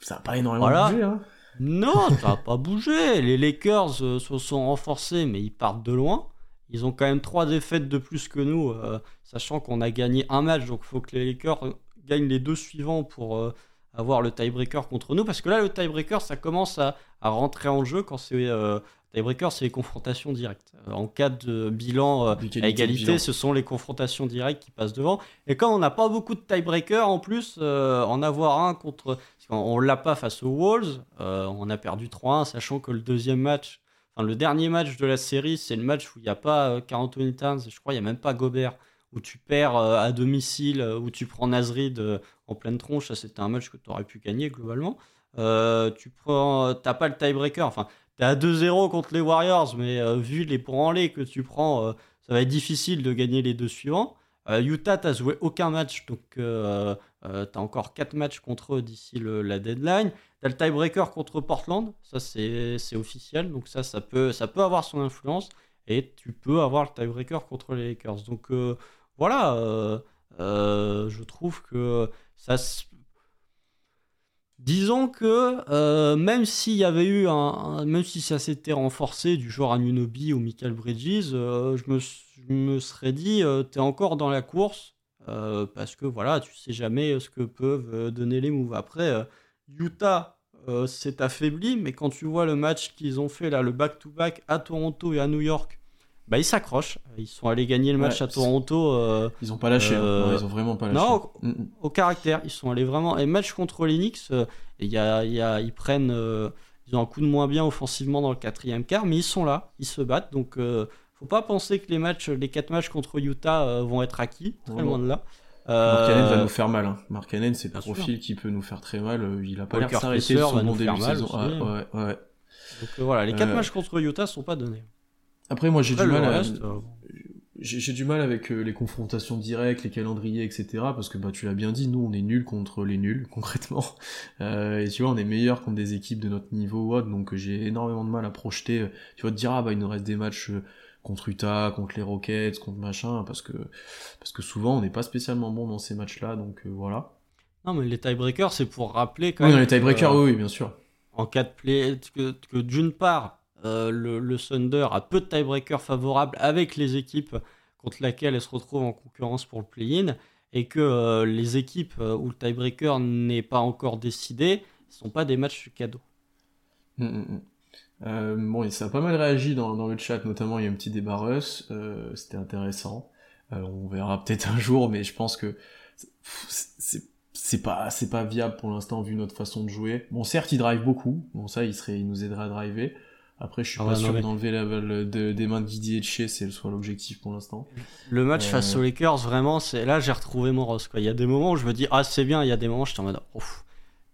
ça n'a pas énormément bougé. Hein. Non, ça n'a pas bougé. Les Lakers euh, se sont renforcés, mais ils partent de loin. Ils ont quand même trois défaites de plus que nous, euh, sachant qu'on a gagné un match. Donc il faut que les Lakers gagnent les deux suivants pour euh, avoir le tiebreaker contre nous. Parce que là, le tiebreaker, ça commence à, à rentrer en jeu quand c'est Tiebreaker, c'est les confrontations directes. Euh, en cas de bilan euh, à égalité, ce sont les confrontations directes qui passent devant. Et quand on n'a pas beaucoup de tiebreaker, en plus, euh, en avoir un contre. On l'a pas face aux Wolves, on a perdu 3-1, sachant que le deuxième match, le dernier match de la série, c'est le match où il n'y a pas Carl Anthony Towns, je crois, il n'y a même pas Gobert, où tu perds à domicile, où tu prends Nasrid en pleine tronche. Ça, c'était un match que tu aurais pu gagner globalement. tu prends, t'as pas le tiebreaker. Enfin, t'es à 2-0 contre les Warriors, mais euh, vu les branlés que tu prends, euh, ça va être difficile de gagner les deux suivants. Euh, Utah, t'as joué aucun match, donc t'as encore 4 matchs contre eux d'ici la deadline. T'as le tiebreaker contre Portland, ça c'est officiel, donc ça, ça peut, ça peut avoir son influence. Et tu peux avoir le tiebreaker contre les Lakers. Donc voilà, je trouve que ça Disons que euh, même s'il y avait eu un, même si ça s'était renforcé du genre Anunobi ou Michael Bridges, euh, je, me, serais dit euh, t'es encore dans la course parce que voilà tu sais jamais ce que peuvent donner les moves. Après Utah s'est affaibli, mais quand tu vois le match qu'ils ont fait là, le back to -back à Toronto et à New York, bah, ils s'accrochent. Ils sont allés gagner le match à Toronto. Euh, ils ont pas lâché. Hein. Euh, ils ont vraiment pas lâché. Non, au, caractère. Ils sont allés vraiment. Et match contre l'Enix, euh, y a, y a, ils prennent. ils ont un coup de moins bien offensivement dans le quatrième quart, mais ils sont là. Ils se battent. Donc, faut pas penser que les matchs, les quatre matchs contre Utah vont être acquis. Très loin de là. Mark va nous faire mal. Hein. Mark c'est le profil qui peut nous faire très mal. Il a pas l'air de s'arrêter sur son bon début de saison. ouais, ouais. Donc voilà, les quatre matchs contre Utah sont pas donnés. Après, moi, j'ai du mal. à... Euh, j'ai du mal avec euh, les confrontations directes, les calendriers, etc. Parce que bah tu l'as bien dit, nous on est nuls contre les nuls *laughs* concrètement. Euh, et tu vois, on est meilleur contre des équipes de notre niveau. Donc j'ai énormément de mal à projeter. Tu vas te dire ah bah il nous reste des matchs contre Utah, contre les Rockets, contre machin, parce que parce que souvent on n'est pas spécialement bon dans ces matchs-là. Donc voilà. Non mais les tiebreakers c'est pour rappeler quand oui, même. les tiebreakers, oui, bien sûr. En cas de play, que, que d'une part euh, le, Thunder a peu de tiebreakers favorables avec les équipes contre lesquelles elle se retrouve en concurrence pour le play-in et que euh, les équipes euh, où le tiebreaker n'est pas encore décidé ne sont pas des matchs cadeaux. Mm, mm, mm. bon, ça a pas mal réagi dans, le chat, notamment il y a un petit débat Russ, c'était intéressant. on verra peut-être un jour, mais je pense que c'est pas c'est pas viable pour l'instant vu notre façon de jouer. Bon, certes, il drive beaucoup. Bon, ça, il serait, il nous aiderait à driver. Après, je suis ah pas sûr d'enlever la balle de, des mains de Guidi et de chez, c'est soit l'objectif pour l'instant. Le match face aux Lakers, vraiment, c'est là j'ai retrouvé mon Ross. Quoi. Il y a des moments où je me dis ah c'est bien, il y a des moments où je suis en mode ouf.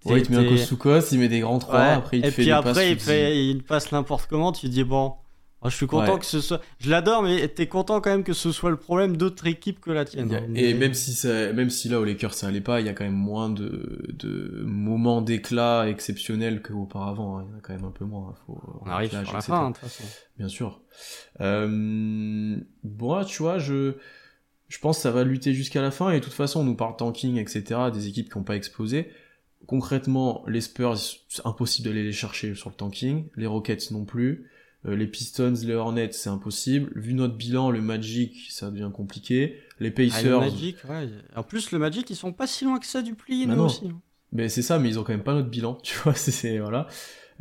Ouais, il te met un coup il met des grands 3, après il et fait puis après, il, fait, il passe n'importe comment, tu dis bon, ah, je suis content que ce soit. Je l'adore, mais t'es content quand même que ce soit le problème d'autres équipes que la tienne. Hein. Et même si ça, même si là au Lakers ça allait pas, il y a quand même moins de, de moments d'éclat exceptionnels qu'auparavant. Hein. Il y en a quand même un peu moins. Hein. Faut, on arrive sur la fin, de toute façon. Bien sûr. Euh... Bon, tu vois, je, je pense que ça va lutter jusqu'à la fin. Et de toute façon, on nous parle tanking, etc. Des équipes qui n'ont pas explosé. Concrètement, les Spurs, c'est impossible d'aller les chercher sur le tanking. Les Rockets non plus. Euh, les Pistons, les Hornets, c'est impossible. Vu notre bilan, le Magic, ça devient compliqué. Les Pacers. Ah, Magic, ouais. En plus, le Magic, ils sont pas si loin que ça du play bah aussi. Hein. Mais c'est ça, mais ils ont quand même pas notre bilan, *laughs* tu vois. C'est voilà.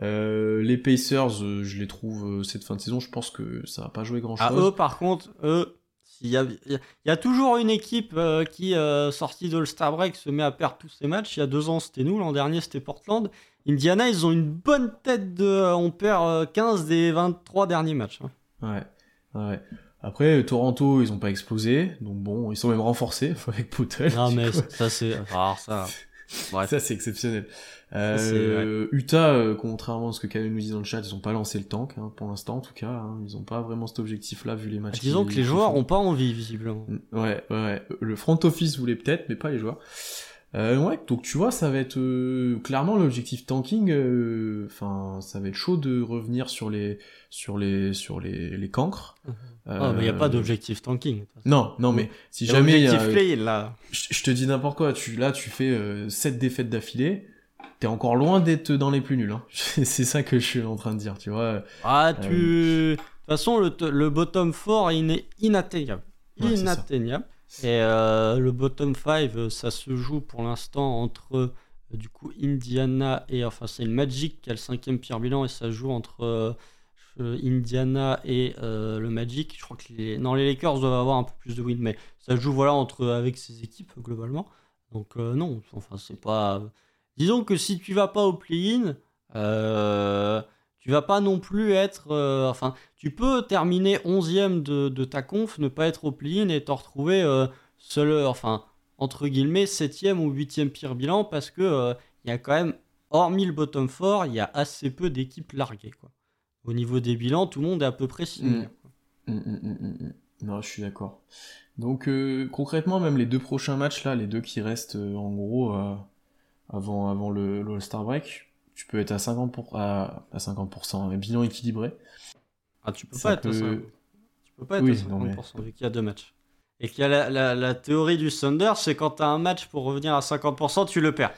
Euh, les Pacers, euh, je les trouve cette fin de saison, je pense que ça va pas jouer grand chose. Ah, eux, par contre, eux, il y, a, il y a toujours une équipe qui, sortie de l'All-Star Break, se met à perdre tous ses matchs. Il y a deux ans, c'était nous. L'an dernier, c'était Portland. Indiana, ils ont une bonne tête de. Euh, on perd 15 euh, des 23 derniers matchs. Hein. Ouais, ouais. Après, Toronto, ils ont pas explosé. Donc bon, ils sont même renforcés *laughs* avec Poutel. Non, mais ça, c'est. rare ça. *laughs* Ça, c'est exceptionnel. Euh, Utah, euh, contrairement à ce que Kevin nous dit dans le chat, ils ont pas lancé le tank, hein, pour l'instant en tout cas. Hein, ils ont pas vraiment cet objectif-là vu les matchs. disons que les joueurs ont pas envie, visiblement. Ouais, ouais, ouais. Le front office voulait peut-être, mais pas les joueurs. Euh, ouais, donc tu vois, ça va être euh, clairement l'objectif tanking. Euh, enfin, ça va être chaud de revenir sur les sur les sur les, les cancres. Mhm. Ah, mais il n'y a pas d'objectif tanking. Non, non, mais si jamais y a, play, là. Je, te dis n'importe quoi. Tu là, tu fais 7 défaites d'affilée. T'es encore loin d'être dans les plus nuls. Hein. *laughs* C'est ça que je suis en train de dire, tu vois. Ah, tu. De toute façon, le, le bottom 4 est inatteignable. inatteignable. Et euh, le bottom 5, euh, ça se joue pour l'instant entre euh, du coup Indiana et enfin c'est le Magic qui a le cinquième pire bilan et ça joue entre Indiana et le Magic. Je crois que les, les Lakers doivent avoir un peu plus de win, mais ça joue voilà entre avec ces équipes globalement. Donc non, enfin c'est pas. Disons que si tu vas pas au play-in, tu vas pas non plus être. Euh, enfin, tu peux terminer 11ème de, ta conf, ne pas être au play-in et te retrouver euh, seul, enfin, entre guillemets, 7ème ou 8ème pire bilan parce que euh, il y a quand même, hormis le bottom 4, il y a assez peu d'équipes larguées. Quoi. Au niveau des bilans, tout le monde est à peu près similaire. Mmh. Mmh, mmh, non, je suis d'accord. Donc, concrètement, même les deux prochains matchs là, les deux qui restent en gros avant, avant le, le All-Star Break, tu peux être à 50%, pour, à, à 50% un bilan équilibré. Ah, tu peux pas être à Tu peux pas être à 50% vu qu'il y a deux matchs. Et qu'il y a la, la, la, théorie du Thunder, c'est quand tu as un match pour revenir à 50%, tu le perds.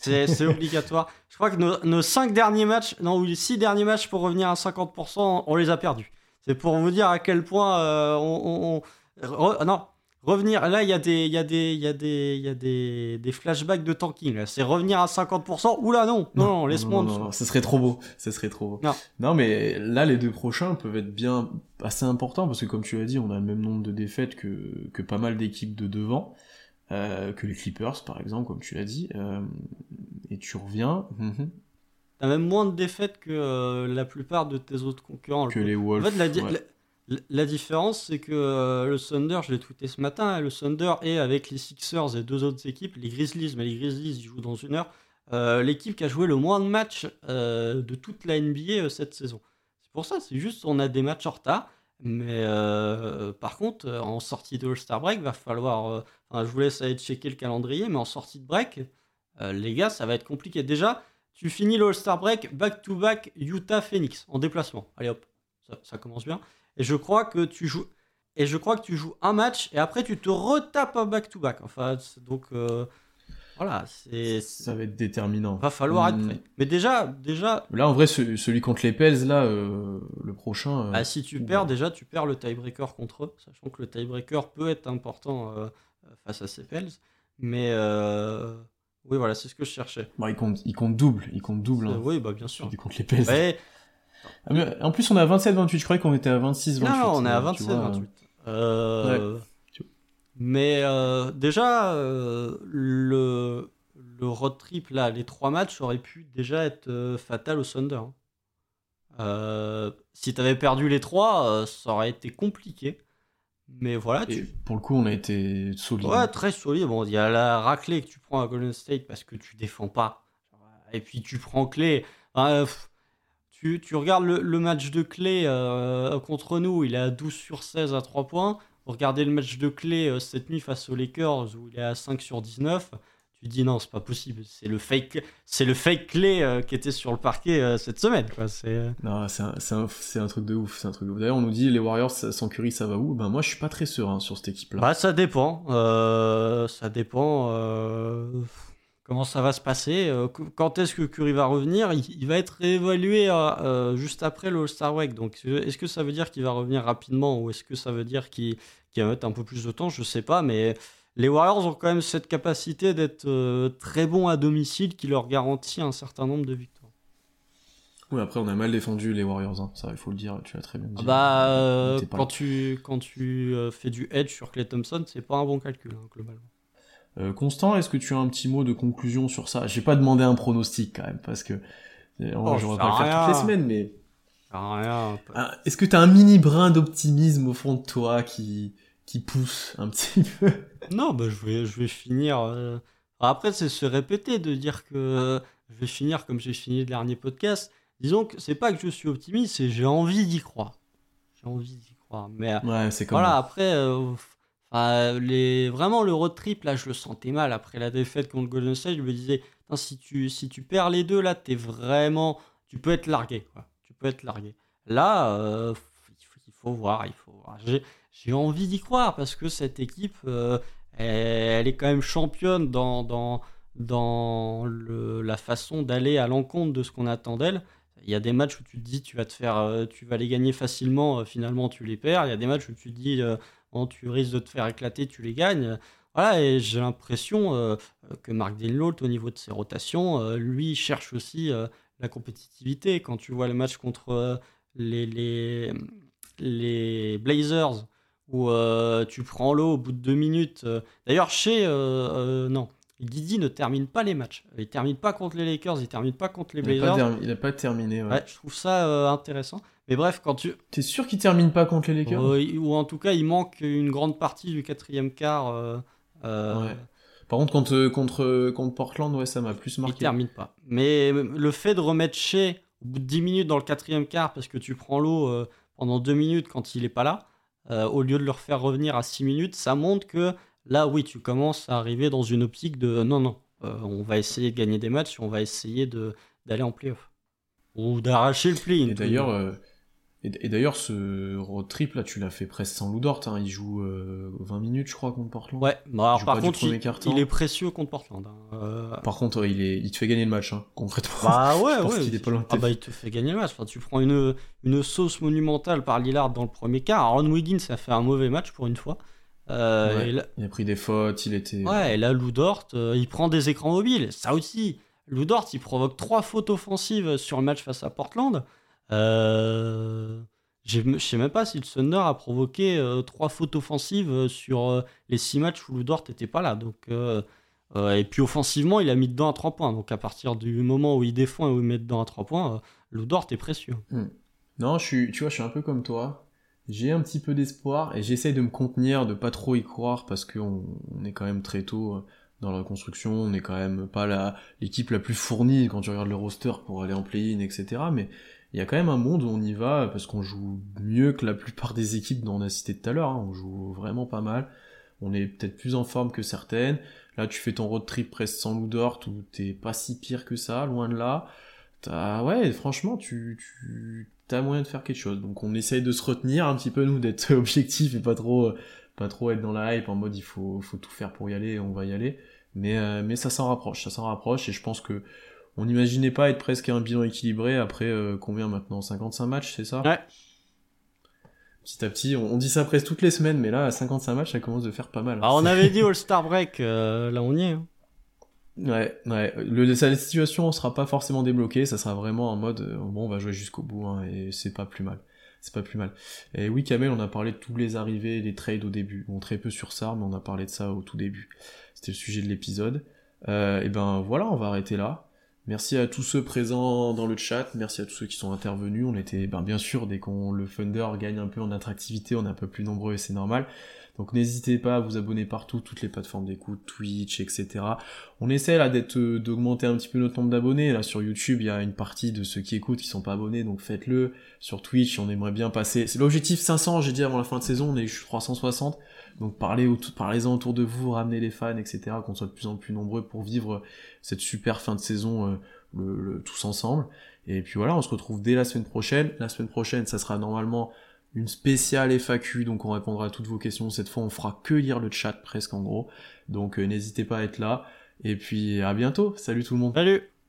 C'est obligatoire. Je crois que nos, nos 5 derniers matchs, non, ou les 6 derniers matchs pour revenir à 50%, on les a perdus. C'est pour vous dire à quel point euh, on, on, non, revenir. Là, il y a des, il y a des, il y a des, il y a des, des flashbacks de tanking. C'est revenir à 50%. Oula, non, non, non, laisse-moi. Non, non, ce serait trop beau. Ce serait trop beau. Non. non, mais là, les deux prochains peuvent être bien assez importants parce que, comme tu l'as dit, on a le même nombre de défaites que, que pas mal d'équipes de devant. Euh, que les Clippers, par exemple, comme tu l'as dit. Euh, et tu reviens. Mhm. T'as même moins de défaites que euh, la plupart de tes autres concurrents. Que les Wolves. En fait, la, la différence, c'est que le Thunder, je l'ai tweeté ce matin, hein, le Thunder est avec les Sixers et deux autres équipes, les Grizzlies, mais les Grizzlies ils jouent dans une heure, l'équipe qui a joué le moins de matchs de toute la NBA cette saison. C'est pour ça, c'est juste on a des matchs en retard, mais par contre, en sortie de All-Star Break, va falloir. je vous laisse aller checker le calendrier, mais en sortie de break, les gars, ça va être compliqué. Déjà, tu finis le All-Star Break back-to-back Utah-Phoenix en déplacement. Allez hop, ça commence bien. Et je crois que tu joues. Et je crois que tu joues un match et après tu te retapes un back-to-back. Enfin, donc euh, voilà, c'est. Ça va être déterminant. Va falloir être prêt. Mais déjà, déjà. Là, en vrai, celui contre les Pels, là, euh, le prochain. Euh, ah, si tu perds, déjà, tu perds le tiebreaker contre eux, sachant que le tiebreaker peut être important face à ces Pels. Mais oui, voilà, c'est ce que je cherchais. Bon, il compte, il compte double, il compte double. Hein. Oui, bah bien sûr. Du contre les Pels. Ouais, ah, en plus, on est à 27-28. Je croyais qu'on était à 26-28. Non, on est à 27-28. Euh... Mais euh, déjà, euh, le, le road trip, là, les trois matchs auraient pu déjà être euh, fatal au Thunder. hein. Si tu avais perdu les trois, ça aurait été compliqué. Mais voilà, tu, pour le coup, on a été solide. Ouais, très solide. Bon, il y a la raclée que tu prends à Golden State parce que tu défends pas. Et puis tu prends Clé. Tu, tu regardes le, le match de Clé euh, contre nous, il est à 12 sur 16 à 3 points. Regardez le match de Clé euh, cette nuit face aux Lakers où il est à 5 sur 19. Tu dis non, c'est pas possible. C'est le fake, c'est le fake Clé euh, qui était sur le parquet euh, cette semaine. Quoi. C'est, Non, c'est un, c'est un, c'est un truc de ouf. C'est un truc de ouf. D'ailleurs, on nous dit les Warriors sans Curry, ça va où? Ben moi, je suis pas très serein sur cette équipe-là. Bah, ça dépend. Ça dépend comment ça va se passer. Qu- quand est-ce que Curry va revenir? Il, il va être réévalué juste après le All-Star Break. Donc, est-ce que ça veut dire qu'il va revenir rapidement ou est-ce que ça veut dire qu'il qu'il va mettre un peu plus de temps Je sais pas. Mais les Warriors ont quand même cette capacité d'être euh, très bons à domicile qui leur garantit un certain nombre de victoires. Oui, après, on a mal défendu les Warriors. Hein. Ça, il faut le dire. Tu as très bien dit. Ah bah, euh, On quand là. tu, quand tu euh, fais du edge sur Clay Thompson, c'est pas un bon calcul, hein, globalement. Constant, est-ce que tu as un petit mot de conclusion sur ça? J'ai pas demandé un pronostic quand même, parce que euh, Oh, pas le faire toutes les semaines, mais Ah, rien. ah, est-ce que t'as un mini brin d'optimisme au fond de toi qui qui pousse un petit *laughs* peu? Non, bah, je, vais, je vais finir. euh, Après, c'est se répéter de dire que je vais finir comme j'ai fini le dernier podcast. Disons que c'est pas que je suis optimiste, c'est j'ai envie d'y croire. J'ai envie d'y croire. Mais euh, Ouais, c'est comme voilà, après, euh, les... vraiment le road trip, là, je le sentais mal. Après la défaite contre Golden State, je me disais, si tu, si tu perds les deux, là, t'es vraiment. Tu peux être largué, quoi. Tu peux être largué. Là, euh, il, faut, voir, il faut voir. J'ai, envie d'y croire parce que cette équipe, euh, elle, est quand même championne dans, dans, dans le- la façon d'aller à l'encontre de ce qu'on attend d'elle. Il y a des matchs où tu te dis tu vas te faire, euh, tu vas les gagner facilement, finalement tu les perds. Il y a des matchs où tu te dis bon, tu risques de te faire éclater, tu les gagnes. Voilà, et j'ai l'impression que Marc Denlaut, au niveau de ses rotations, lui cherche aussi euh, la compétitivité. Quand tu vois le match contre euh, les, les, les Blazers, où euh, tu prends l'eau au bout de deux minutes. euh, D'ailleurs, chez. euh, non, Guidi ne termine pas les matchs. Il termine pas contre les Lakers, il termine pas contre les Il pas Blazers. il a pas terminé. Ouais. Ouais, je trouve ça euh, intéressant. Mais bref, quand tu. T'es sûr qu'il termine pas contre les Lakers? Euh, ou en tout cas, il manque une grande partie du quatrième quart. euh, Ouais. Par contre, contre, contre, contre Portland, ouais, ça m'a plus Il marqué. termine pas. Mais le fait de remettre chez au bout de 10 minutes dans le quatrième quart parce que tu prends l'eau euh, pendant 2 minutes quand il est pas là, euh, au lieu de le refaire revenir à 6 minutes, ça montre que là, oui, tu commences à arriver dans une optique de non, non, euh, on va essayer de gagner des matchs, on va essayer de d'aller en playoff. Ou d'arracher le play. Et d'ailleurs, euh, et, d'ailleurs, ce road trip là, tu l'as fait presque sans Loudort. Hein. Il joue euh, 20 minutes, je crois, contre Portland. Ouais, bah alors, par contre, il, il est précieux contre Portland. hein. Euh, Par contre, il, est, il te fait gagner le match, hein, concrètement. Bah *laughs* ouais, Je pense ouais. qu'il est pas loin de Ah bah il te fait gagner le match. Enfin, tu prends une, une sauce monumentale par Lillard dans le premier quart. Aaron Wiggins a fait un mauvais match pour une fois. Euh, Ouais. et là, Il a pris des fautes, il était. ouais, et là Lou Dort, euh, il prend des écrans mobiles. Ça aussi. Lou Dort, il provoque trois fautes offensives sur le match face à Portland. Euh, Je sais même pas si le Thunder a provoqué euh, trois fautes offensives euh, sur euh, les six matchs où Lou Dort n'était pas là. Donc, et puis offensivement, il a mis dedans à trois points. Donc à partir du moment où il défend et où il met dedans à trois points, euh, Lou Dort est précieux. Non, je suis, tu vois, je suis un peu comme toi. J'ai un petit peu d'espoir et j'essaye de me contenir, de pas trop y croire parce qu'on on est quand même très tôt dans la reconstruction. On n'est quand même pas la l'équipe la plus fournie quand tu regardes le roster pour aller en play-in, etc. Mais il y a quand même un monde où on y va parce qu'on joue mieux que la plupart des équipes dont on a cité tout à l'heure. hein. On joue vraiment pas mal. On est peut-être plus en forme que certaines. Là, tu fais ton road trip presque sans Lou Dort où t'es pas si pire que ça, loin de là. T'as, ouais, franchement, tu, tu as moyen de faire quelque chose. Donc on essaye de se retenir un petit peu nous, d'être *laughs* objectif et pas trop, pas trop être dans la hype en mode il faut, faut tout faire pour y aller, on va y aller. Mais, euh, mais ça s'en rapproche, ça s'en rapproche et je pense que on n'imaginait pas être presque à un bilan équilibré après euh, combien maintenant? 55 matchs, c'est ça? Ouais. Petit à petit, on, on dit ça presque toutes les semaines, mais là à 55 matchs, ça commence de faire pas mal. hein. Alors on avait dit *laughs* All-Star Break, euh, là on y est. hein. Ouais, ouais. Le, la situation sera pas forcément débloquée, ça sera vraiment en mode euh, bon, on va jouer jusqu'au bout, hein, et c'est pas plus mal. c'est pas plus mal. Et oui, Kamel, on a parlé de tous les arrivées, les trades au début. Bon, très peu sur ça, mais on a parlé de ça au tout début. C'était le sujet de l'épisode. et ben voilà, on va arrêter là. Merci à tous ceux présents dans le chat, merci à tous ceux qui sont intervenus. On était, ben, bien sûr, dès qu'on le Thunder gagne un peu en attractivité, on est un peu plus nombreux et c'est normal. Donc n'hésitez pas à vous abonner partout, toutes les plateformes d'écoute, Twitch, etc. On essaie là d'être euh, d'augmenter un petit peu notre nombre d'abonnés. Là sur YouTube, il y a une partie de ceux qui écoutent qui sont pas abonnés, donc faites-le. Sur Twitch, on aimerait bien passer. C'est l'objectif 500, j'ai dit avant la fin de saison, on est 360. Donc parlez parlez-en autour de vous, ramenez les fans, etc. Qu'on soit de plus en plus nombreux pour vivre cette super fin de saison euh, tous ensemble. Et puis voilà, on se retrouve dès la semaine prochaine. La semaine prochaine, ça sera normalement une spéciale FAQ, donc on répondra à toutes vos questions. Cette fois, on fera que lire le chat presque en gros. Donc euh, n'hésitez pas à être là. Et puis à bientôt. Salut tout le monde. Salut